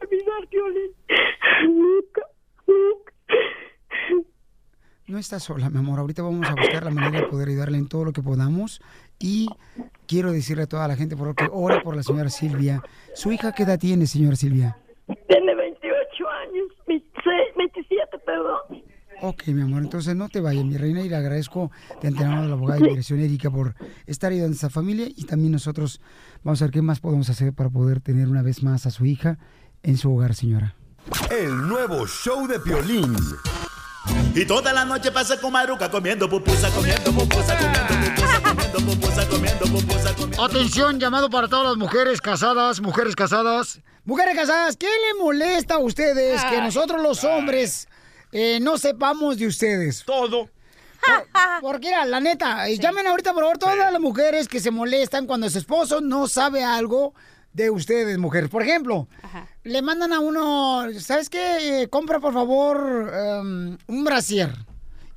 Speaker 17: Olvidar, Violín. Nunca, nunca.
Speaker 2: No estás sola, mi amor. Ahorita vamos a buscar la manera de poder ayudarle en todo lo que podamos. Y quiero decirle a toda la gente, por favor, que ore por la señora Silvia. ¿Su hija qué edad tiene, señora Silvia?
Speaker 17: Tiene 28 años, 26, 27, perdón.
Speaker 2: Ok, mi amor, entonces no te vayas, mi reina, y le agradezco de antemano a la abogada de inmigración Erika por estar ayudando a esta familia y también nosotros vamos a ver qué más podemos hacer para poder tener una vez más a su hija en su hogar, señora.
Speaker 8: El nuevo show de Piolín.
Speaker 18: Y toda la noche pasa con Maruca comiendo pupusa, comiendo pupusa, comiendo pupusa, comiendo pupusa, comiendo pupusa, comiendo
Speaker 2: Atención, llamado para todas las mujeres casadas, mujeres casadas. Mujeres casadas, ¿qué le molesta a ustedes que nosotros los hombres eh, no sepamos de ustedes?
Speaker 4: Todo.
Speaker 2: Porque, mira, la neta, eh, llamen ahorita, por favor, todas las mujeres que se molestan cuando su esposo no sabe algo de ustedes, mujeres. Por ejemplo, le mandan a uno, ¿sabes qué? Eh, compra, por favor, em, un brasier.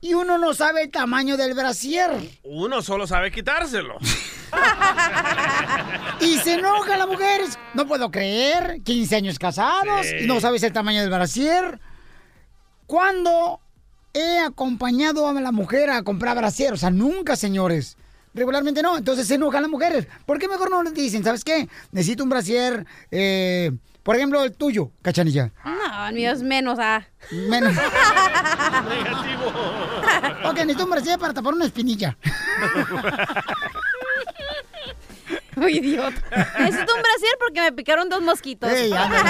Speaker 2: Y uno no sabe el tamaño del brasier.
Speaker 4: Uno solo sabe quitárselo. [laughs]
Speaker 2: Y se enojan las mujeres. No puedo creer. 15 años casados
Speaker 4: Sí.
Speaker 2: y no sabes el tamaño del brasier. ¿Cuándo he acompañado a la mujer a comprar brasier? O sea, nunca, señores. Regularmente no. Entonces se enojan las mujeres. ¿Por qué mejor no les dicen, ¿sabes qué? Necesito un brasier, eh, por ejemplo, el tuyo, cachanilla.
Speaker 3: No, el mío es menos, ah.
Speaker 2: Menos. [laughs] ok, necesito un brasier para tapar una espinilla. [laughs] [laughs]
Speaker 3: Uy, idiota. Necesito un brasier porque me picaron dos mosquitos.
Speaker 2: Ey, [laughs] ándale.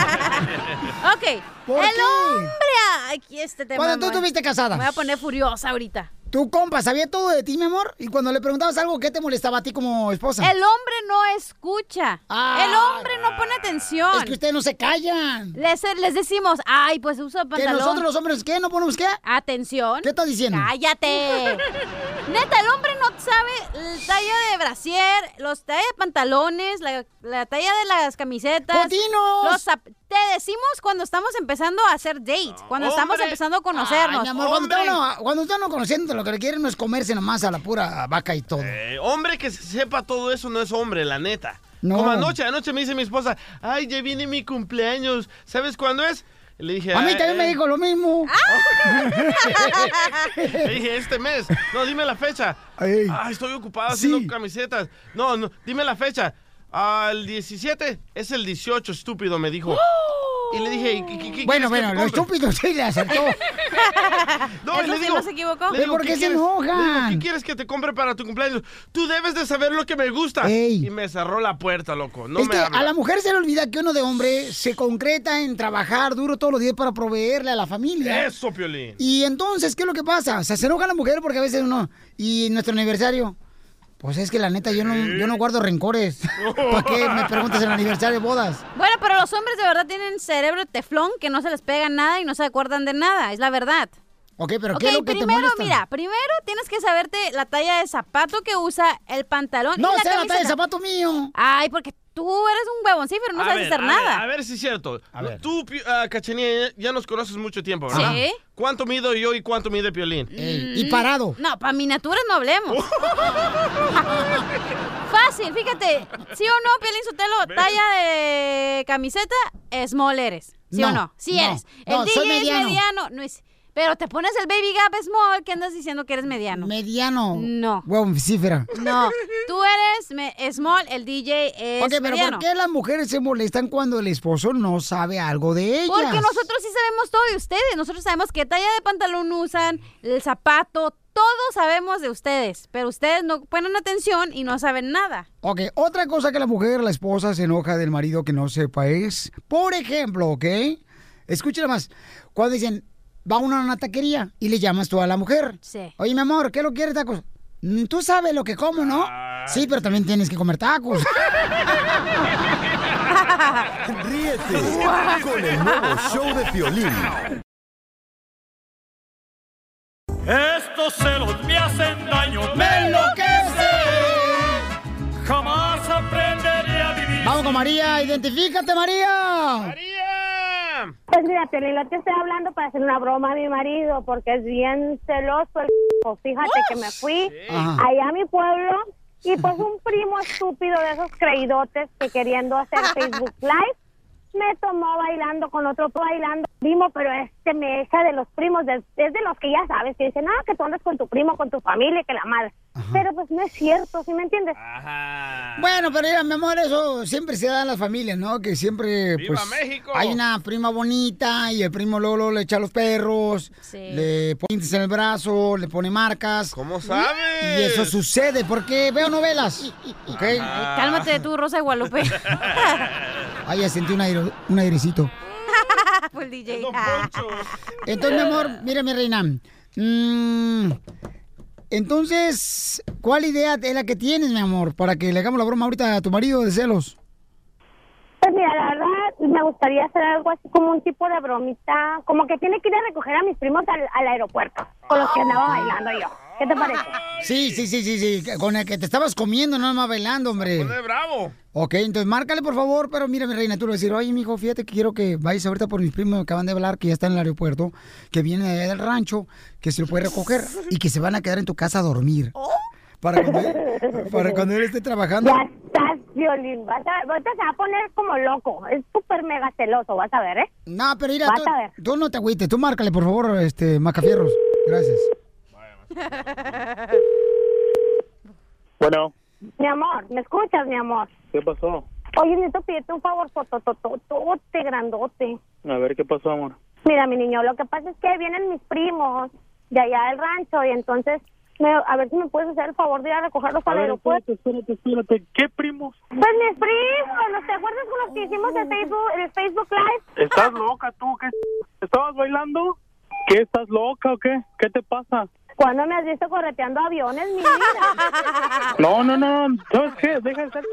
Speaker 3: ok.
Speaker 2: ¿Por
Speaker 3: el
Speaker 2: qué?
Speaker 3: hombre. Aquí este tema.
Speaker 2: ¿Cuándo tú estuviste casada?
Speaker 3: Me voy a poner furiosa ahorita.
Speaker 2: Tu compa sabía todo de ti, mi amor. Y cuando le preguntabas algo, ¿qué te molestaba a ti como esposa?
Speaker 3: El hombre no escucha. el hombre no pone atención.
Speaker 2: Es que ustedes no se callan.
Speaker 3: Les, les decimos, ay, pues usa
Speaker 2: ¿Que
Speaker 3: pantalón.
Speaker 2: nosotros los hombres qué? ¿No ponemos qué?
Speaker 3: Atención.
Speaker 2: ¿Qué estás diciendo?
Speaker 3: Cállate. [laughs] Neta, el hombre no sabe la talla de brasier, los talla de pantalones, la, la talla de las camisetas.
Speaker 2: ¡Cotinos!
Speaker 3: Los te decimos cuando estamos empezando a hacer dates, cuando estamos empezando a conocernos.
Speaker 2: Ay, mi amor, cuando están, no, cuando están no conociendo, lo que quieren no es comerse nomás a la pura vaca y todo.
Speaker 4: Eh, hombre que sepa todo eso no es hombre, la neta.
Speaker 2: No.
Speaker 4: Como anoche, anoche me dice mi esposa, ay, ya viene mi cumpleaños. ¿Sabes cuándo es? Le dije,
Speaker 2: A mí
Speaker 4: "Ay,
Speaker 2: también me
Speaker 4: eh".
Speaker 2: dijo lo mismo. [laughs]
Speaker 4: Le dije, este mes. No, dime la fecha.
Speaker 2: Ay.
Speaker 4: Ah, estoy ocupado haciendo camisetas. No, no, dime la fecha. Al 17 es el 18, estúpido, me dijo. Y le dije, ¿y qué- qué- qué
Speaker 2: Bueno, bueno,
Speaker 4: te
Speaker 2: lo estúpido sí le acertó. [laughs]
Speaker 4: No, y
Speaker 3: ¿Eso
Speaker 4: le
Speaker 3: sí
Speaker 4: digo,
Speaker 3: no se equivocó?
Speaker 4: le
Speaker 2: ¿Pero
Speaker 4: digo,
Speaker 2: por qué se
Speaker 4: quieres?
Speaker 2: enojan?
Speaker 4: Le digo, ¿Qué quieres que te compre para tu cumpleaños? Tú debes de saber lo que me gusta.
Speaker 2: Ey.
Speaker 4: Y me cerró la puerta, loco. No
Speaker 2: es
Speaker 4: me
Speaker 2: que
Speaker 4: habla.
Speaker 2: a la mujer se le olvida que uno de hombre se concreta en trabajar duro todos los días para proveerle a la familia.
Speaker 4: Eso, Piolín.
Speaker 2: Y entonces, ¿qué es lo que pasa? O sea, se enoja la mujer porque a veces uno... Y nuestro aniversario... Pues es que la neta, yo no, yo no guardo rencores. [laughs] ¿Para qué me preguntas el aniversario de bodas?
Speaker 3: Bueno, pero los hombres de verdad tienen cerebro de teflón que no se les pega nada y no se acuerdan de nada, es la verdad.
Speaker 2: Ok, pero ¿qué es lo que te
Speaker 3: primero,
Speaker 2: molesta?
Speaker 3: mira, primero tienes que saberte la talla de zapato que usa, el pantalón
Speaker 2: No
Speaker 3: y la
Speaker 2: sé la talla de zapato mío.
Speaker 3: Ay, porque tú eres un huevoncífero, no
Speaker 4: A
Speaker 3: sabes
Speaker 4: ver,
Speaker 3: hacer
Speaker 4: a ver,
Speaker 3: nada.
Speaker 4: a ver si es cierto. Tú, Pi- ah, Cachanilla, ya- ya nos conoces mucho tiempo,
Speaker 3: Sí.
Speaker 4: ¿verdad? ¿Cuánto mido yo y cuánto mide Piolín?
Speaker 2: y parado.
Speaker 3: No, para miniaturas no hablemos. [laughs] [laughs] Fácil, fíjate. ¿Sí o no, Piolín Sotelo? Talla de camiseta, small eres. ¿Sí o
Speaker 2: No,
Speaker 3: no? Sí
Speaker 2: no,
Speaker 3: eres. El
Speaker 2: no,
Speaker 3: DJ
Speaker 2: soy mediano.
Speaker 3: es mediano. No es... Pero te pones el baby gap small, ¿qué andas diciendo que eres mediano?
Speaker 2: Mediano.
Speaker 3: No.
Speaker 2: Huevo, cifra.
Speaker 3: No, tú eres small, el DJ es
Speaker 2: Ok, pero
Speaker 3: mediano.
Speaker 2: ¿por qué las mujeres se molestan cuando el esposo no sabe algo de ellas?
Speaker 3: Porque nosotros sí sabemos todo de ustedes. Nosotros sabemos qué talla de pantalón usan, el zapato, todo sabemos de ustedes. Pero ustedes no ponen atención y no saben nada.
Speaker 2: Ok, otra cosa que la mujer, la esposa, se enoja del marido que no sepa es, por ejemplo, ¿ok? Escúchela más. Cuando dicen, va uno a una taquería y le llamas tú a la mujer.
Speaker 3: Sí.
Speaker 2: Oye, mi amor, ¿qué lo quieres tacos? "Mm, Tú sabes lo que como, ¿no? Sí, pero también tienes que comer tacos. [laughs]
Speaker 8: Ríete con el nuevo show de Piolín.
Speaker 19: Estos celos me hacen daño,
Speaker 2: ¡Me enloquece!
Speaker 19: Jamás aprenderé a vivir.
Speaker 2: Vamos con María, identifícate, María.
Speaker 20: Pues mira, Piolín, te estoy hablando para hacer una broma a mi marido porque es bien celoso el. [laughs] Fíjate que me fui allá a mi pueblo y pues un primo estúpido de esos creídotes que queriendo hacer Facebook Live me tomó bailando con otro bailando primo, pero este me echa de los primos, de- es de los que ya sabes, que dicen, ah, que tú andas con tu primo, con tu familia, que la madre. Pero pues no es cierto, ¿sí me entiendes?
Speaker 2: Bueno, pero mira, mi amor, eso siempre se da en las familias, ¿no? Que siempre,
Speaker 19: ¡Viva
Speaker 2: pues,
Speaker 19: México!
Speaker 2: hay una prima bonita y el primo Lolo le echa a los perros, le pone en el brazo, le pone marcas.
Speaker 4: ¿Cómo sabes?
Speaker 2: Y eso sucede porque veo novelas, ¿ok?
Speaker 3: Ay, cálmate tú, Rosa de Guadalupe. [laughs]
Speaker 2: Ay, ya sentí un, aire, un airecito. [laughs]
Speaker 3: Fue el DJ. [laughs]
Speaker 2: Entonces, mi amor, mira, mi reina. mm, entonces, ¿cuál idea es la que tienes, mi amor, para que le hagamos la broma ahorita a tu marido de celos?
Speaker 20: Pues mira, la verdad me gustaría hacer algo así como un tipo de bromita, como que tiene que ir a recoger a mis primos al, al aeropuerto, con los que andaba bailando yo. ¿Qué te parece?
Speaker 2: Sí, sí, sí, sí, sí, con el que te estabas comiendo, no más bailando, hombre.
Speaker 4: bravo.
Speaker 2: Ok, entonces márcale, por favor, pero mira, mi reina, tú le vas a decir, oye, mijo, fíjate que quiero que vayas ahorita por mis primos, me acaban de hablar que ya están en el aeropuerto, que vienen de allá del rancho, que se lo puede recoger y que se van a quedar en tu casa a dormir. Para cuando él, para cuando él esté trabajando.
Speaker 20: Ya estás, Violín. Vas a, ahorita se va a poner como loco. Es súper mega celoso, vas a ver, ¿eh?
Speaker 2: No, pero mira,
Speaker 20: Vas
Speaker 2: tú,
Speaker 20: a ver.
Speaker 2: tú no te agüites, tú márcale, por favor, este, Macafierros. Gracias. [laughs]
Speaker 21: Bueno,
Speaker 20: Mi amor, ¿me escuchas, mi amor?
Speaker 21: ¿qué pasó?
Speaker 20: Oye, necesito pedirte un favor, totototote, grandote.
Speaker 21: A ver, ¿qué pasó, amor?
Speaker 20: Mira, mi niño, lo que pasa es que vienen mis primos de allá del rancho y entonces, me- a ver si me puedes hacer el favor de ir a recogerlos
Speaker 21: A
Speaker 20: al aeropuerto.
Speaker 21: espérate, espérate, espérate. ¿Qué primos?
Speaker 20: Pues mis primos, ¿no te acuerdas con los que hicimos el Facebook, el Facebook Live?
Speaker 21: ¿Estás loca tú? ¿Qué? ¿Estabas bailando? ¿Qué? ¿Estás loca o qué? ¿Qué te pasa?
Speaker 20: ¿Cuándo me has visto correteando aviones, mi vida? [laughs]
Speaker 21: No, no, no. ¿Sabes qué? Deja de estar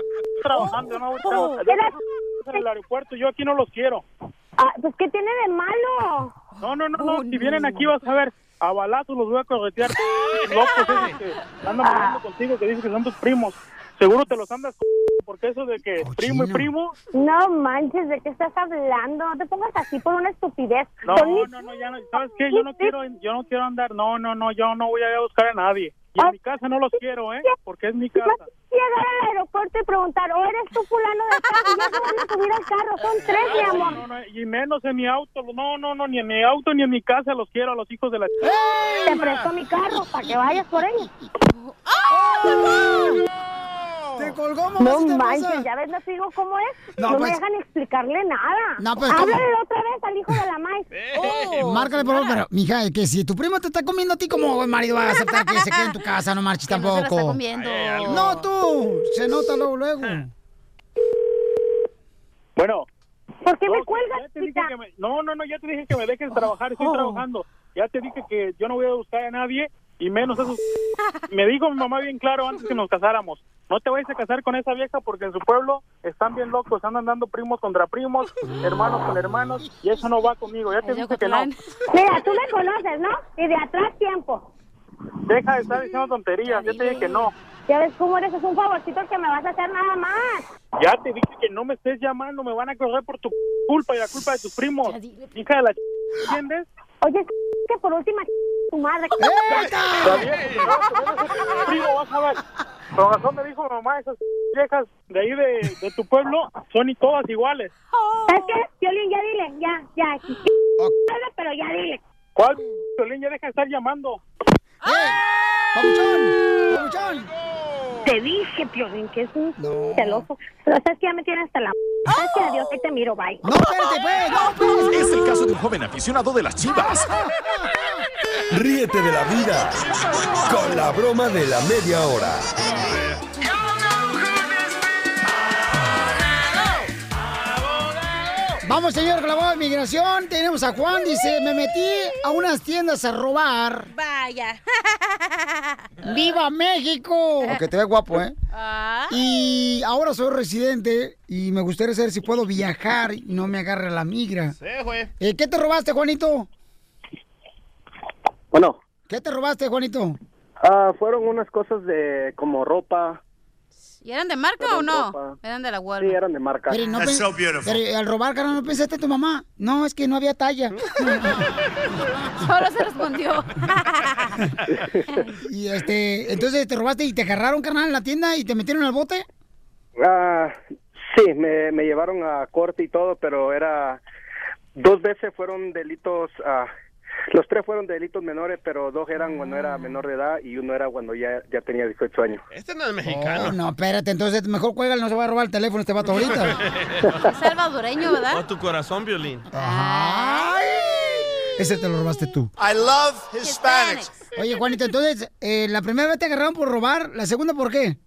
Speaker 21: trabajando. No voy a trabajar.
Speaker 20: Era-
Speaker 21: en el aeropuerto. Yo aquí no los quiero.
Speaker 20: Ah, pues, ¿qué tiene de malo?
Speaker 21: No, no, no, no. Si vienen aquí vas a ver. A balazos los voy a corretear. [laughs] Locos esos que andan bailando contigo, que dicen que son tus primos. Seguro te los andas porque eso de que primo y primo.
Speaker 20: No manches, ¿de qué estás hablando? No te pongas así por una estupidez.
Speaker 21: No,
Speaker 20: mis-
Speaker 21: no, no, ya no. ¿Sabes qué? Yo no quiero, yo no quiero andar. No, no, no. Yo no voy a ir a buscar a nadie. Y en mi casa no los quiero, ¿eh? Porque es mi casa.
Speaker 20: Llegar al aeropuerto y preguntar, ¿o eres tú fulano de tal? Y ya se van a subir al carro, son tres, mi amor.
Speaker 21: No, no, y menos en mi auto. No, no, no, ni en mi auto ni en mi casa los quiero a los hijos de la.
Speaker 20: Te presto mi carro para que vayas por ellos.
Speaker 2: ¡Te colgó,
Speaker 20: No manches,
Speaker 2: hermosa!
Speaker 20: ya ves, no te digo cómo es.
Speaker 2: No,
Speaker 20: No,
Speaker 2: pues-
Speaker 20: me dejan explicarle nada.
Speaker 2: No, pues, ¿cómo?
Speaker 20: Háblale otra vez al hijo de la maíz. [laughs]
Speaker 2: Oh, Márcale, por favor, pero, mija, que si tu primo te está comiendo a ti, como marido va a aceptar que se quede en tu [laughs] casa? No marches
Speaker 3: no se
Speaker 2: tampoco.
Speaker 3: está comiendo.
Speaker 2: No, tú. Se nota luego, luego.
Speaker 21: Bueno.
Speaker 20: ¿Por qué me cuelgas,
Speaker 21: ya te dije que me- No, no, no, ya te dije que me dejes trabajar,
Speaker 20: Oh.
Speaker 21: estoy trabajando. Ya te dije que yo no voy a buscar a nadie y menos esos... Me dijo mi mamá bien claro antes que nos casáramos. No te vayas a casar con esa vieja porque en su pueblo están bien locos, andan dando primos contra primos, hermanos con hermanos y eso no va conmigo. Ya te dije que no.
Speaker 20: Mira, tú me conoces, ¿no? Y de atrás tiempo.
Speaker 21: Deja de estar diciendo tonterías, ya te dije que no.
Speaker 17: Ya ves cómo eres, es un favorcito que me vas a hacer nada más.
Speaker 14: Ya te dije que no me estés llamando, me van a correr por tu culpa y la culpa de tus primos. Hija de la ch... ¿entiendes?
Speaker 17: Oye, que por última tu madre.
Speaker 14: Vas a ver. Con razón me dijo mi mamá, esas viejas de ahí de, de tu pueblo son y todas iguales.
Speaker 17: ¿Sabes qué? Violín, ya dile, ya, ya. Pero ya dile.
Speaker 14: ¿Cuál? Violín, ya deja de estar llamando.
Speaker 2: ¡Papuchón! ¡Papuchón!
Speaker 17: Te dije, Piolín, que es un celoso. Pero sabes que ya me tiene hasta la... Sabes que adiós, ahí te miro, bye.
Speaker 2: ¡No, espérate, pues! ¡No, pues!
Speaker 8: Es el caso de un joven aficionado de las chivas. Ríete de la vida con la broma de la media hora.
Speaker 2: Vamos, señor, con la voz de migración. Tenemos a Juan, dice, me metí a unas tiendas a robar.
Speaker 3: Vaya. [laughs]
Speaker 2: ¡Viva México! Porque te ve guapo, ¿eh?
Speaker 3: Ah.
Speaker 2: Y ahora soy residente y me gustaría saber si puedo viajar y no me agarre la migra.
Speaker 4: Sí, güey.
Speaker 2: Eh, ¿Qué te robaste, Juanito?
Speaker 22: Bueno,
Speaker 2: ¿Qué te robaste, Juanito?
Speaker 22: ah, fueron unas cosas de como ropa.
Speaker 3: ¿Y eran de marca o no?
Speaker 22: ropa.
Speaker 3: Eran de la
Speaker 22: Sí,
Speaker 3: Walmart.
Speaker 22: eran de marca.
Speaker 2: Pero, no pen- pero al robar, carnal, ¿no pensaste en tu mamá? No, es que no había talla. [laughs]
Speaker 3: Solo se respondió. [laughs]
Speaker 2: y este, entonces te robaste y te agarraron, carnal, en la tienda y te metieron al bote.
Speaker 22: Ah, sí, me, me llevaron a corte y todo, pero era dos veces fueron delitos. ah, los tres fueron delitos menores, pero dos eran cuando era menor de edad y uno era cuando ya, ya tenía 18 años.
Speaker 4: Este no es mexicano.
Speaker 2: Oh, no, espérate, entonces mejor cuelga, no se va a robar el teléfono este vato ahorita. [laughs]
Speaker 3: Es salvadoreño, ¿verdad?
Speaker 4: O tu corazón, violín.
Speaker 2: Ay. Ese te lo robaste tú.
Speaker 23: I love Hispanics.
Speaker 2: Oye, Juanito, entonces, eh, la primera vez te agarraron por robar, la segunda por qué?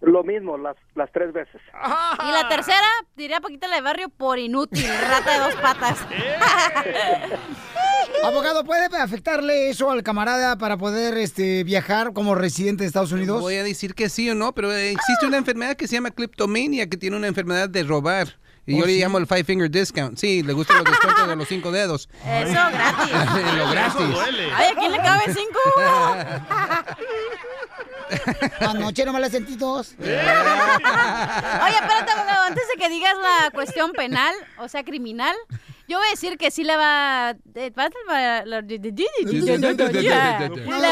Speaker 22: Lo mismo, las, las tres veces.
Speaker 3: Y la tercera, diría Paquita la de barrio, por inútil, rata de dos patas. [laughs]
Speaker 2: Abogado, ¿puede afectarle eso al camarada para poder este, viajar como residente de Estados Unidos?
Speaker 24: Voy a decir que sí o no, pero eh, existe una enfermedad que se llama kleptomania, que tiene una enfermedad de robar. Y
Speaker 2: ¿Oh,
Speaker 24: yo le llamo el Five Finger Discount. Sí, le gustan los descuentos de los cinco dedos.
Speaker 3: Eso gratis. [laughs]
Speaker 24: Lo gratis.
Speaker 3: Ay, ¿a quién le cabe cinco? [laughs]
Speaker 2: Anoche no me la sentí dos. [laughs]
Speaker 3: Oye, espérate, abogado, antes de que digas la cuestión penal, o sea, criminal, yo voy a decir que sí le va... eh, va a- Le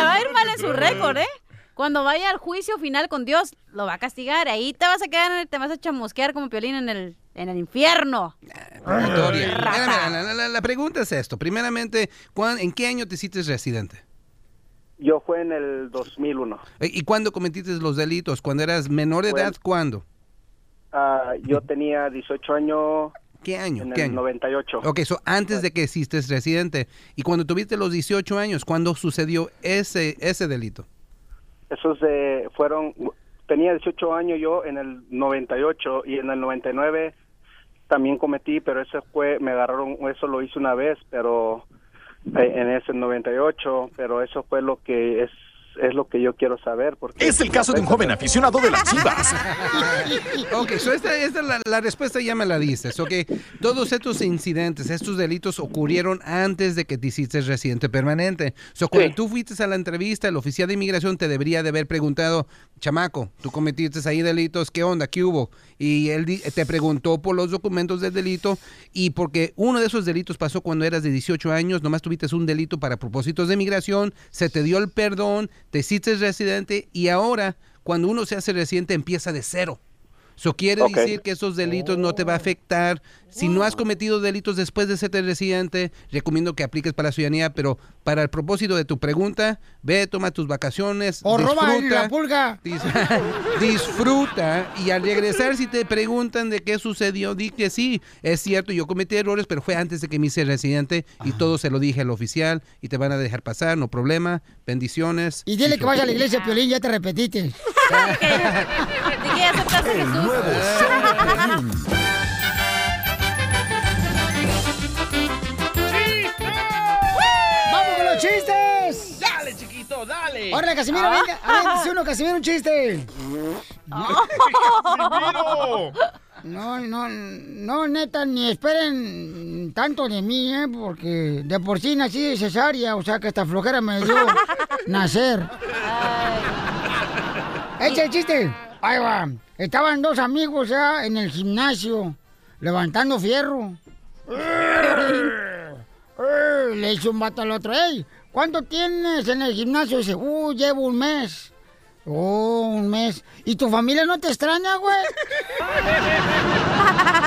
Speaker 3: va a ir mal en su récord, ¿eh? Cuando vaya al juicio final con Dios, lo va a castigar. Ahí te vas a quedar, te vas a chamusquear como piolín en el, en el infierno.
Speaker 24: Purgatorio. Mira, mira, la, la- la pregunta es esto. Primeramente, ¿cuán- ¿en qué año te hiciste residente?
Speaker 22: Yo fue en el 2001.
Speaker 24: Eh, ¿Y cuándo cometiste los delitos? ¿Cuando eras menor de edad? ¿Cuándo?
Speaker 22: Ah, yo tenía 18 años.
Speaker 24: ¿Qué año?
Speaker 22: En
Speaker 24: ¿Qué
Speaker 22: el
Speaker 24: año?
Speaker 22: 98.
Speaker 24: Ok, so antes de que hiciste residente. Y cuando tuviste los 18 años, ¿cuándo sucedió ese, ese delito?
Speaker 22: Esos eh, fueron, tenía 18 años yo en el 98 y en el 99 también cometí, pero eso fue, me agarraron, eso lo hice una vez, pero eh, en ese 98, pero eso fue lo que es es lo que yo quiero saber. Porque
Speaker 8: Es el caso de un joven aficionado de las chivas. [laughs]
Speaker 24: Ok, so esta, esta la, la respuesta ya me la dices. Ok, todos estos incidentes, estos delitos ocurrieron antes de que te hiciste residente permanente. So, cuando tú fuiste a la entrevista, el oficial de inmigración te debería de haber preguntado, chamaco, tú cometiste ahí delitos, ¿qué onda? ¿Qué hubo? Y él di- te preguntó por los documentos del delito y porque uno de esos delitos pasó cuando eras de 18 años, nomás tuviste un delito para propósitos de inmigración, se te dio el perdón, te hiciste residente y ahora cuando uno se hace residente empieza de cero. Eso quiere decir que esos delitos no te va a afectar. Si no has cometido delitos después de ser residente, recomiendo que apliques para la ciudadanía, pero para el propósito de tu pregunta, ve, toma tus vacaciones,
Speaker 2: O roba la pulga.
Speaker 24: dis- [laughs] disfruta y al regresar si te preguntan de qué sucedió, di que sí, es cierto, yo cometí errores, pero fue antes de que me hice residente y todo se lo dije al oficial y te van a dejar pasar, no problema, bendiciones.
Speaker 2: Y dile que vaya a la iglesia, Piolín, ya te repetiste. [laughs]
Speaker 3: Dije, ya aceptaste Jesús. [laughs]
Speaker 4: dale.
Speaker 2: ¡Órale, Casimiro,
Speaker 4: Ah.
Speaker 2: venga! A ver, dice uno, Casimiro, un chiste. [laughs] No, no, no, neta, ni esperen tanto de mí, ¿eh? Porque de por sí nací de cesárea, o sea que esta flojera me dio [laughs] nacer. Echa el chiste. Ahí va. Estaban dos amigos ya en el gimnasio, levantando fierro. Eh, [laughs] Le dice un vato al otro, hey, ¿cuánto tienes en el gimnasio? Dice, uh, llevo un mes. Oh, un mes. ¿Y tu familia no te extraña, güey? [laughs]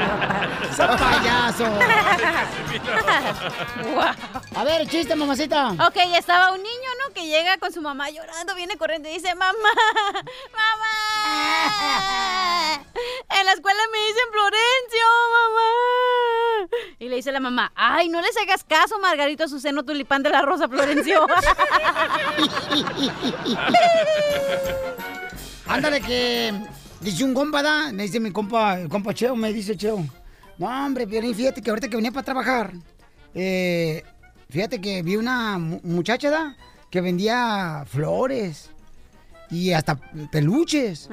Speaker 2: [laughs] ¡Sos payaso! [laughs] A ver, chiste, mamacita.
Speaker 3: Ok, estaba un niño, ¿no? Que llega con su mamá llorando, viene corriendo y dice, mamá, mamá. [laughs] En la escuela me dicen Florencio, mamá. Y le dice la mamá, ay, no les hagas caso, Margarito Azuceno Tulipán de la Rosa Florencio.
Speaker 2: Ándale que dice un compa, ¿da? Me dice mi compa, el compa Cheo, me dice Cheo. No, hombre, Piolín, fíjate que ahorita que venía para trabajar, eh, fíjate que vi una mu- muchacha, ¿da? Que vendía flores y hasta peluches.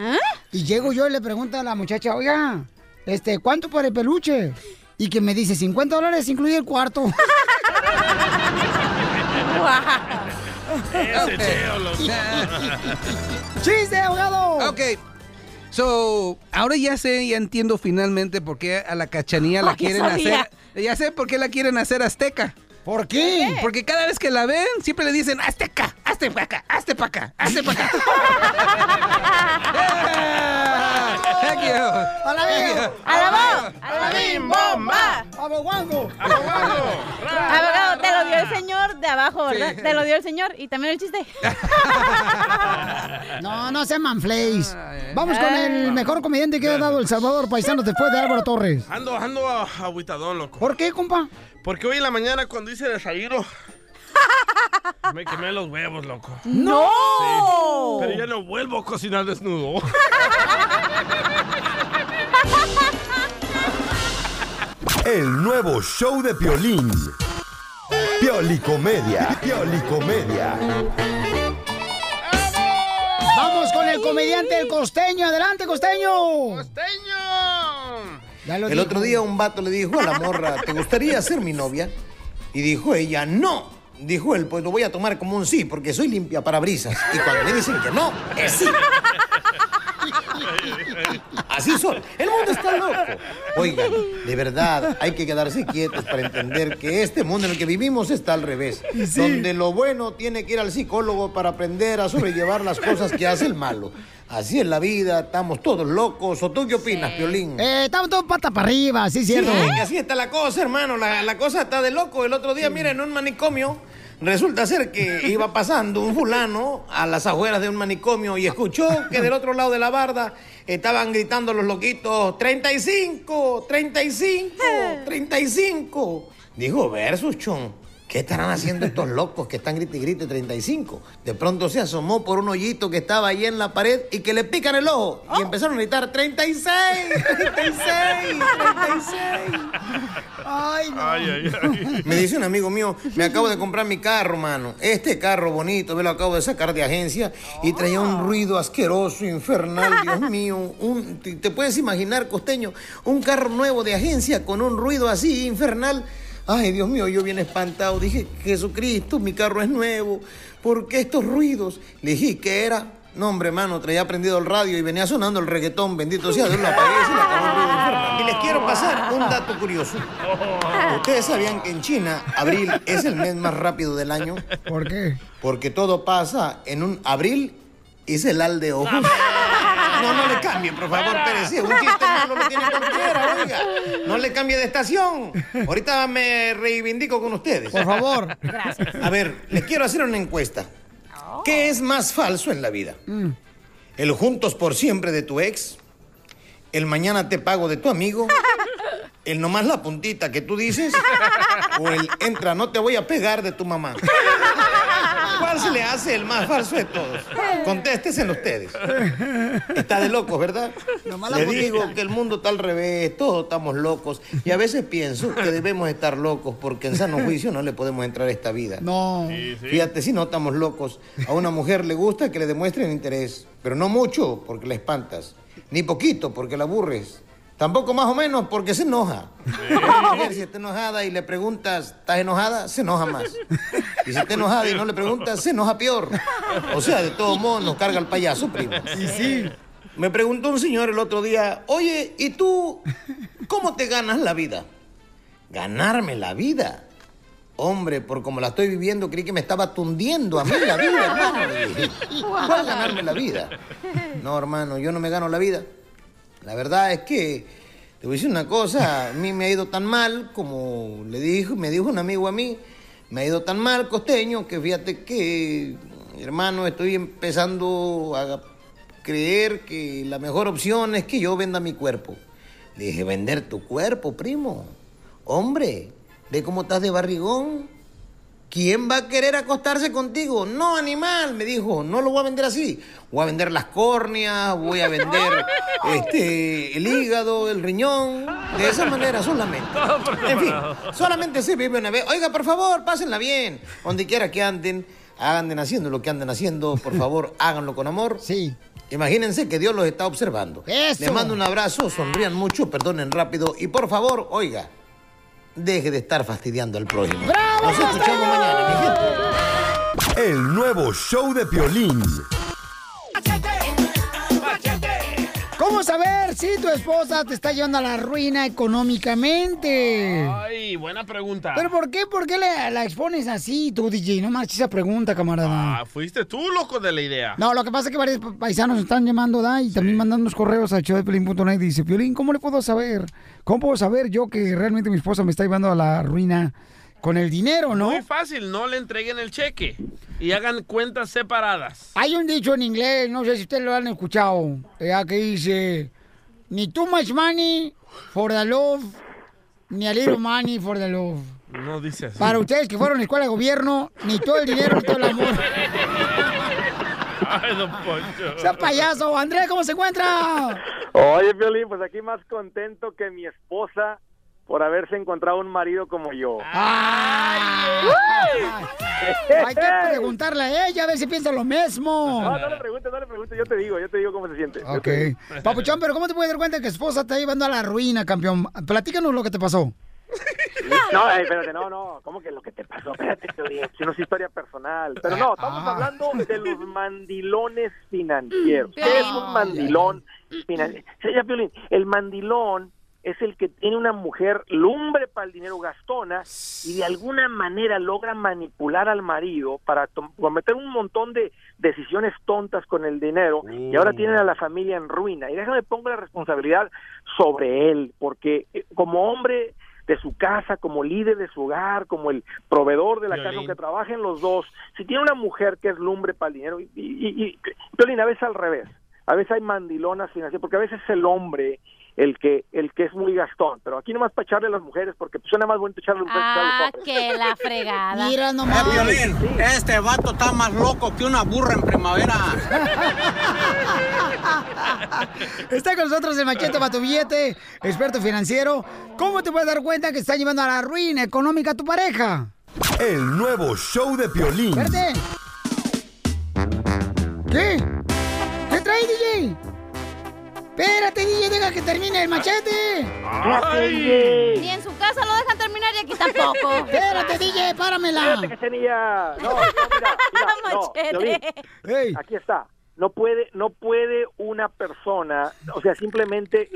Speaker 2: Y llego yo y le pregunto a la muchacha, oiga, este, ¿cuánto por el peluche? Y que me dice, 50 dólares incluye el cuarto. [laughs] [laughs]
Speaker 4: Ese Cheo, loco. [laughs]
Speaker 2: ¡Chiste, abogado!
Speaker 24: Ok. So, ahora ya sé, ya entiendo finalmente por qué a la cachanilla la [laughs] quieren hacer. Ya sé por qué la quieren hacer azteca.
Speaker 2: ¿Por qué?
Speaker 24: Porque cada vez que la ven, siempre le dicen, azteca, hazte para acá, hazte [laughs] [laughs] para acá, hazte para acá. Thank you.
Speaker 2: ¡Alabío!
Speaker 3: ¡Alabao! ¡Alabim, bomba!
Speaker 2: ¡Aboguango!
Speaker 3: Abogado, te lo dio el señor de abajo, ¿verdad?
Speaker 2: Sí.
Speaker 3: Te lo dio el señor y también el chiste. [laughs]
Speaker 2: No, no se manflays. Vamos con el mejor comediante que ha dado El Salvador, paisanos, después de Álvaro Torres.
Speaker 4: Ando, ando a- aguitadón, loco.
Speaker 2: ¿Por qué, compa?
Speaker 4: Porque hoy en la mañana cuando hice desayuno, me quemé los huevos, loco.
Speaker 2: ¡No!
Speaker 4: Sí, pero ya no vuelvo a cocinar desnudo.
Speaker 8: El nuevo show de Piolín. Piolicomedia. Piolicomedia.
Speaker 2: Vamos con el comediante El Costeño. ¡Adelante, Costeño!
Speaker 4: ¡Costeño!
Speaker 25: El otro día un vato le dijo a la morra, ¿te gustaría ser mi novia? Y dijo ella, no. Dijo él, pues lo voy a tomar como un sí, porque soy limpia para brisas. Y cuando me dicen que no, es sí. [laughs] Así son. El mundo está loco. Oigan, de verdad, hay que quedarse quietos para entender que este mundo en el que vivimos está al revés.
Speaker 2: Sí.
Speaker 25: Donde lo bueno tiene que ir al psicólogo para aprender a sobrellevar las cosas que hace el malo. Así es la vida, estamos todos locos. ¿O tú qué opinas, Piolín?
Speaker 2: Eh, estamos todos pata para arriba, sí, cierto.
Speaker 25: Sí, así está la cosa, hermano. La, la cosa está de loco. El otro día, mira, en un manicomio, resulta ser que iba pasando un fulano a las afueras de un manicomio y escuchó que del otro lado de la barda estaban gritando los loquitos, 35, 35, 35. Dijo, versus, chon. ¿Qué estarán haciendo estos locos que están grite y grite 35? De pronto se asomó por un hoyito que estaba ahí en la pared y que le pican el ojo. Y empezaron a gritar 36, 36, 36.
Speaker 2: Ay, no.
Speaker 4: Ay, ay, ay.
Speaker 25: Me dice un amigo mío, me acabo de comprar mi carro, mano. Este carro bonito, me lo acabo de sacar de agencia y traía un ruido asqueroso, infernal, Dios [laughs] mío. Un- te puedes imaginar, costeño, un carro nuevo de agencia con un ruido así, infernal. Ay, Dios mío, yo bien espantado. Dije, Jesucristo, mi carro es nuevo. ¿Por qué estos ruidos? Le dije, ¿qué era? No, hombre, mano, traía prendido el radio y venía sonando el reggaetón. Bendito sea Dios, lo apagué y se le acabó el ruido. Y les quiero pasar un dato curioso. ¿Ustedes sabían que en China abril es el mes más rápido del año?
Speaker 2: ¿Por qué?
Speaker 25: Porque todo pasa en un abril y se el al de ojos. No, no le cambie, por favor, Pérez. Sí, un chiste malo lo tiene cualquiera, oiga. No le cambie de estación. Ahorita me reivindico con ustedes.
Speaker 2: Por favor.
Speaker 3: Gracias.
Speaker 25: A ver, les quiero hacer una encuesta. ¿Qué es más falso en la vida?
Speaker 2: Mm.
Speaker 25: ¿El juntos por siempre de tu ex? ¿El mañana te pago de tu amigo? ¿El nomás la puntita que tú dices? ¿O el entra no te voy a pegar de tu mamá? ¿Cuál se le hace el más falso de todos? Contéstesen ustedes. Está de locos, ¿verdad?
Speaker 2: La
Speaker 25: Le digo que el mundo está al revés, todos estamos locos. Y a veces pienso que debemos estar locos porque en sano juicio no le podemos entrar a esta vida.
Speaker 2: No.
Speaker 25: Fíjate, si no estamos locos. A una mujer le gusta que le demuestren interés, pero no mucho porque la espantas, ni poquito porque la aburres. Tampoco más o menos porque se enoja. Si está enojada y le preguntas, ¿estás enojada? Se enoja más. Y si está enojada y no le pregunta, se enoja peor. O sea, de todos modos nos carga el payaso, primo.
Speaker 2: Sí, sí.
Speaker 25: Me preguntó un señor el otro día, oye, ¿y tú cómo te ganas la vida? Ganarme la vida. Hombre, por como la estoy viviendo, creí que me estaba tundiendo a mí la vida, hermano. ¿Cuál ganarme la vida? No, hermano, yo no me gano la vida. La verdad es que, te voy a decir una cosa, a mí me ha ido tan mal, como le dijo, me dijo un amigo a mí, me ha ido tan mal, costeño, que fíjate que, hermano, estoy empezando a creer que la mejor opción es que yo venda mi cuerpo. Le dije, vender tu cuerpo, primo. Hombre, ve cómo estás de barrigón. ¿Quién va a querer acostarse contigo? No, animal, me dijo, no lo voy a vender así. Voy a vender las córneas, voy a vender [laughs] este, el hígado, el riñón. De esa manera solamente. En fin, solamente se vive una vez. Oiga, por favor, pásenla bien. Donde quiera que anden, anden haciendo lo que anden haciendo. Por [laughs] favor, háganlo con amor.
Speaker 2: Sí.
Speaker 25: Imagínense que Dios los está observando.
Speaker 2: Eso.
Speaker 25: Les mando un abrazo, sonrían mucho, perdonen rápido y por favor, oiga, deje de estar fastidiando al prójimo. Nos escuchamos mañana, mi gente.
Speaker 8: El nuevo show de Piolín.
Speaker 2: ¿Cómo saber si tu esposa te está llevando a la ruina económicamente?
Speaker 4: Ay, buena pregunta.
Speaker 2: ¿Pero por qué? ¿Por qué la expones así, tú, DJ? No marches esa pregunta, camarada.
Speaker 4: Ah, fuiste tú, loco, de la idea.
Speaker 2: No, lo que pasa es que varios pa- paisanos nos están llamando, ¿da? Y también mandando unos correos a y dice, Piolín, ¿cómo le puedo saber? ¿Cómo puedo saber yo que realmente mi esposa me está llevando a la ruina con el dinero, no?
Speaker 4: Muy fácil, no le entreguen el cheque y hagan cuentas separadas.
Speaker 2: Hay un dicho en inglés, no sé si ustedes lo han escuchado, ya que dice, ni too much money for the love, ni a little money for the love.
Speaker 4: No dice así.
Speaker 2: Para ustedes que fueron a la escuela de gobierno, ni todo el dinero ni todo el amor.
Speaker 4: Ay, don Poncho.
Speaker 2: ¡Sea payaso! Andrés, ¿cómo se encuentra?
Speaker 26: Oye, Violín, pues aquí más contento que mi esposa por haberse encontrado un marido como yo.
Speaker 2: Hay que [laughs] preguntarle a ella a ver si piensa lo mismo.
Speaker 26: No, no le preguntes, no le preguntes, yo te digo, yo te digo cómo se siente.
Speaker 2: Ok. Papuchón, pero ¿cómo te puedes dar cuenta que tu esposa te está llevando a la ruina, campeón? Platícanos lo que te pasó.
Speaker 26: No, eh, espérate, no, no, ¿cómo que lo que te pasó? Espérate, si no es historia personal. Pero no, estamos
Speaker 2: Ah.
Speaker 26: hablando de los mandilones financieros. ¿Qué es un mandilón financiero? El mandilón es el que tiene una mujer lumbre para el dinero gastona y de alguna manera logra manipular al marido para cometer un montón de decisiones tontas con el dinero y ahora tienen a la familia en ruina. Y déjame pongo la responsabilidad sobre él, porque eh, como hombre de su casa, como líder de su hogar, como el proveedor de la casa,
Speaker 4: Violín.
Speaker 26: aunque trabajen los dos, si tiene una mujer que es lumbre para el dinero, y, y, y- a veces al revés, a veces hay mandilonas financieras, porque a veces es el hombre el que el que es muy gastón, pero aquí nomás para echarle a las mujeres, porque pues, suena más bonito echarle un
Speaker 3: Ah,
Speaker 26: a los hombres.
Speaker 3: que la [laughs] fregada.
Speaker 2: Mira nomás.
Speaker 26: Eh, Piolín,
Speaker 27: Este vato está más loco que una burra en primavera. [laughs]
Speaker 2: Está con nosotros el machete para tu billete, experto financiero. ¿Cómo te puedes dar cuenta que está llevando a la ruina económica a tu pareja?
Speaker 8: El nuevo show de Piolín.
Speaker 2: Espérate. ¿Qué? ¿Qué trae, DJ? Deja que termine el machete.
Speaker 3: Ni en su casa lo dejan terminar y aquí [laughs] tampoco.
Speaker 2: Espérate, DJ, páramela.
Speaker 26: Espérate, Cachanilla. No, no, mira, mira, [laughs] no,
Speaker 3: Machete.
Speaker 26: Aquí está. No puede, no puede una persona, o sea, simplemente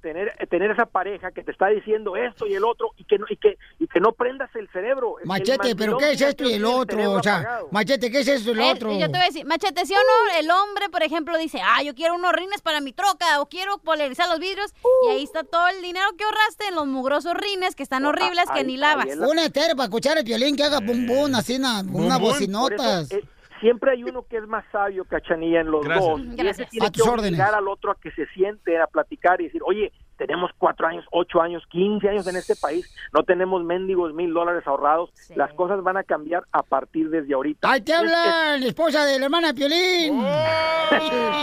Speaker 26: tener, tener esa pareja que te está diciendo esto y el otro y que no, y que, y que no prendas el cerebro. El
Speaker 2: Machete, ¿pero qué es esto y el otro? O sea,
Speaker 26: apagado.
Speaker 2: machete, ¿qué es esto y el
Speaker 3: Eh,
Speaker 2: otro?
Speaker 3: yo te voy a decir, machete, ¿sí o no? El hombre, por ejemplo, dice, ah, yo quiero unos rines para mi troca o quiero polarizar los vidrios y ahí está todo el dinero que ahorraste en los mugrosos rines que están horribles que
Speaker 26: ahí-
Speaker 3: ni lavas.
Speaker 26: la-
Speaker 2: Un estéreo para escuchar el violín que haga bum bum, así, na- unas
Speaker 26: Por
Speaker 2: bocinotas.
Speaker 26: eso, eh, siempre hay uno que es más sabio, Cachanilla, en los
Speaker 2: Gracias.
Speaker 26: dos. Y ese tiene
Speaker 2: A
Speaker 26: que obligar
Speaker 2: órdenes.
Speaker 26: al otro a que se siente a platicar y decir, oye, tenemos cuatro años, ocho años, quince años en este país, no tenemos mendigos mil dólares ahorrados, las cosas van a cambiar a partir desde ahorita.
Speaker 2: ¡Ay, te habla la esposa de la hermana Piolín! [laughs]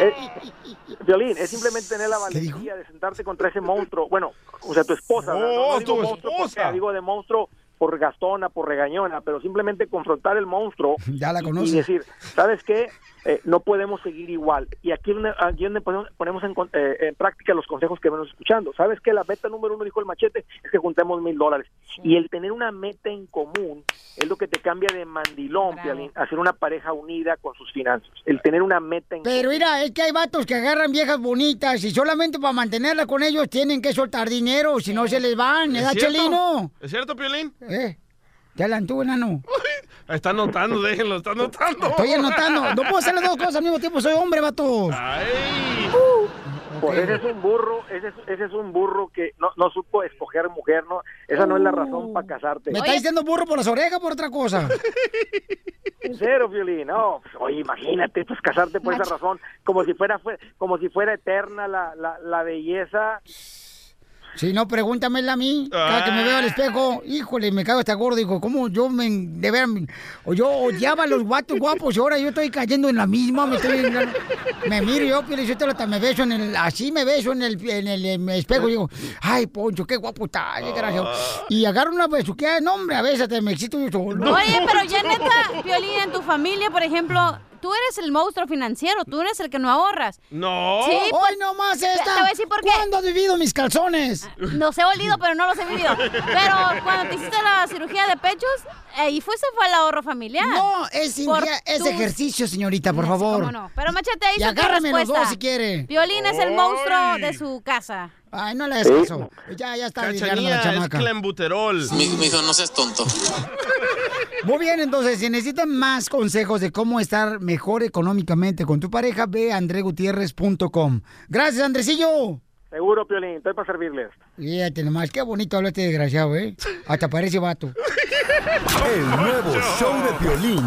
Speaker 26: Es- Violín, es simplemente tener la valentía de sentarte contra ese monstruo. Bueno, o sea, tu esposa.
Speaker 4: Oh,
Speaker 26: no, no digo
Speaker 4: tu
Speaker 26: monstruo
Speaker 4: esposa.
Speaker 26: porque digo de monstruo por gastona, por regañona, pero simplemente confrontar el monstruo [laughs]
Speaker 2: Ya la
Speaker 26: y-
Speaker 2: conoces.
Speaker 26: y decir, ¿sabes qué? Eh, no podemos seguir igual. Y aquí es donde, aquí donde ponemos, ponemos en, con- eh, en práctica los consejos que venimos escuchando. ¿Sabes qué? La meta número uno, dijo el machete, es que juntemos mil dólares. Y el tener una meta en común es lo que te cambia de mandilón, Piolín, a ser una pareja unida con sus finanzas. El tener una meta en
Speaker 2: Pero mira, es que hay vatos que agarran viejas bonitas y solamente para mantenerlas con ellos tienen que soltar dinero, si no se les van,
Speaker 4: ¿Es.
Speaker 2: Chelino?
Speaker 4: ¿Es cierto, Piolín?
Speaker 2: ¿Eh? ¿Te hablan tú, enano?
Speaker 4: Está anotando, déjenlo, está anotando.
Speaker 2: Estoy anotando. No puedo hacer las dos cosas al mismo tiempo, soy hombre, vatos.
Speaker 26: Pues ese es un burro, ese es, ese es un burro que no, no supo escoger mujer, ¿no? Esa no es la razón para casarte.
Speaker 2: ¿Me está diciendo burro por las orejas por otra cosa? [laughs]
Speaker 26: Sincero, Violín, no, oye, imagínate, pues casarte por esa razón, como si fuera, fue- como si fuera eterna la, la, la belleza.
Speaker 2: Si no, pregúntamela a mí. Cada que me veo al espejo, híjole, me cago hasta gordo. Digo, ¿cómo yo me. De ver, o yo odiaba a los guatos guapos y ahora yo estoy cayendo en la misma. Me, estoy, me miro yo, pero yo hasta me beso en el. Así me beso en el, en el, em, espejo y digo, ay, Poncho, qué guapo está. Y agarro una besuqueada, no, hombre, a veces me excito yo solo.
Speaker 3: Oye, pero ya neta, Piolín, en tu familia, por ejemplo, tú eres el monstruo financiero, tú eres el que no ahorras.
Speaker 4: No.
Speaker 3: Sí, pues,
Speaker 2: ¡Hoy nomás esta!
Speaker 3: Te voy a decir por qué.
Speaker 2: ¿Cuándo has vivido mis calzones?
Speaker 3: Los he olido, pero no los he vivido. Pero cuando te hiciste la cirugía de pechos, ahí fue, se fue el ahorro familiar.
Speaker 2: No, es,
Speaker 3: tus-
Speaker 2: ejercicio, señorita, por
Speaker 3: Sí,
Speaker 2: favor.
Speaker 3: cómo no. Pero Machete, ahí
Speaker 2: Y agárrame los
Speaker 3: respuesta.
Speaker 2: dos si quiere.
Speaker 3: Violín es el monstruo de su casa.
Speaker 2: Ay, no le hagas caso. Ya, ya está lidiando
Speaker 4: Cachanilla
Speaker 2: la
Speaker 4: es
Speaker 2: chamaca.
Speaker 4: clenbuterol.
Speaker 28: hijo, no seas tonto. [laughs]
Speaker 2: Muy bien, entonces, si necesitan más consejos de cómo estar mejor económicamente con tu pareja, ve a andregutierrez.com. Gracias, Andresillo.
Speaker 26: Seguro, Piolín, estoy para servirles.
Speaker 2: Fíjate nomás, qué bonito habla este desgraciado, ¿eh? Hasta parece vato.
Speaker 8: El nuevo [laughs] show de Piolín.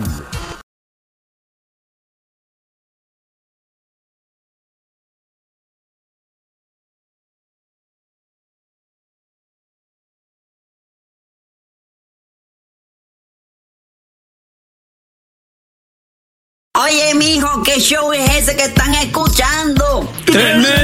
Speaker 29: Oye, mijo, ¿qué show es ese que están escuchando?
Speaker 9: ¡Tremenda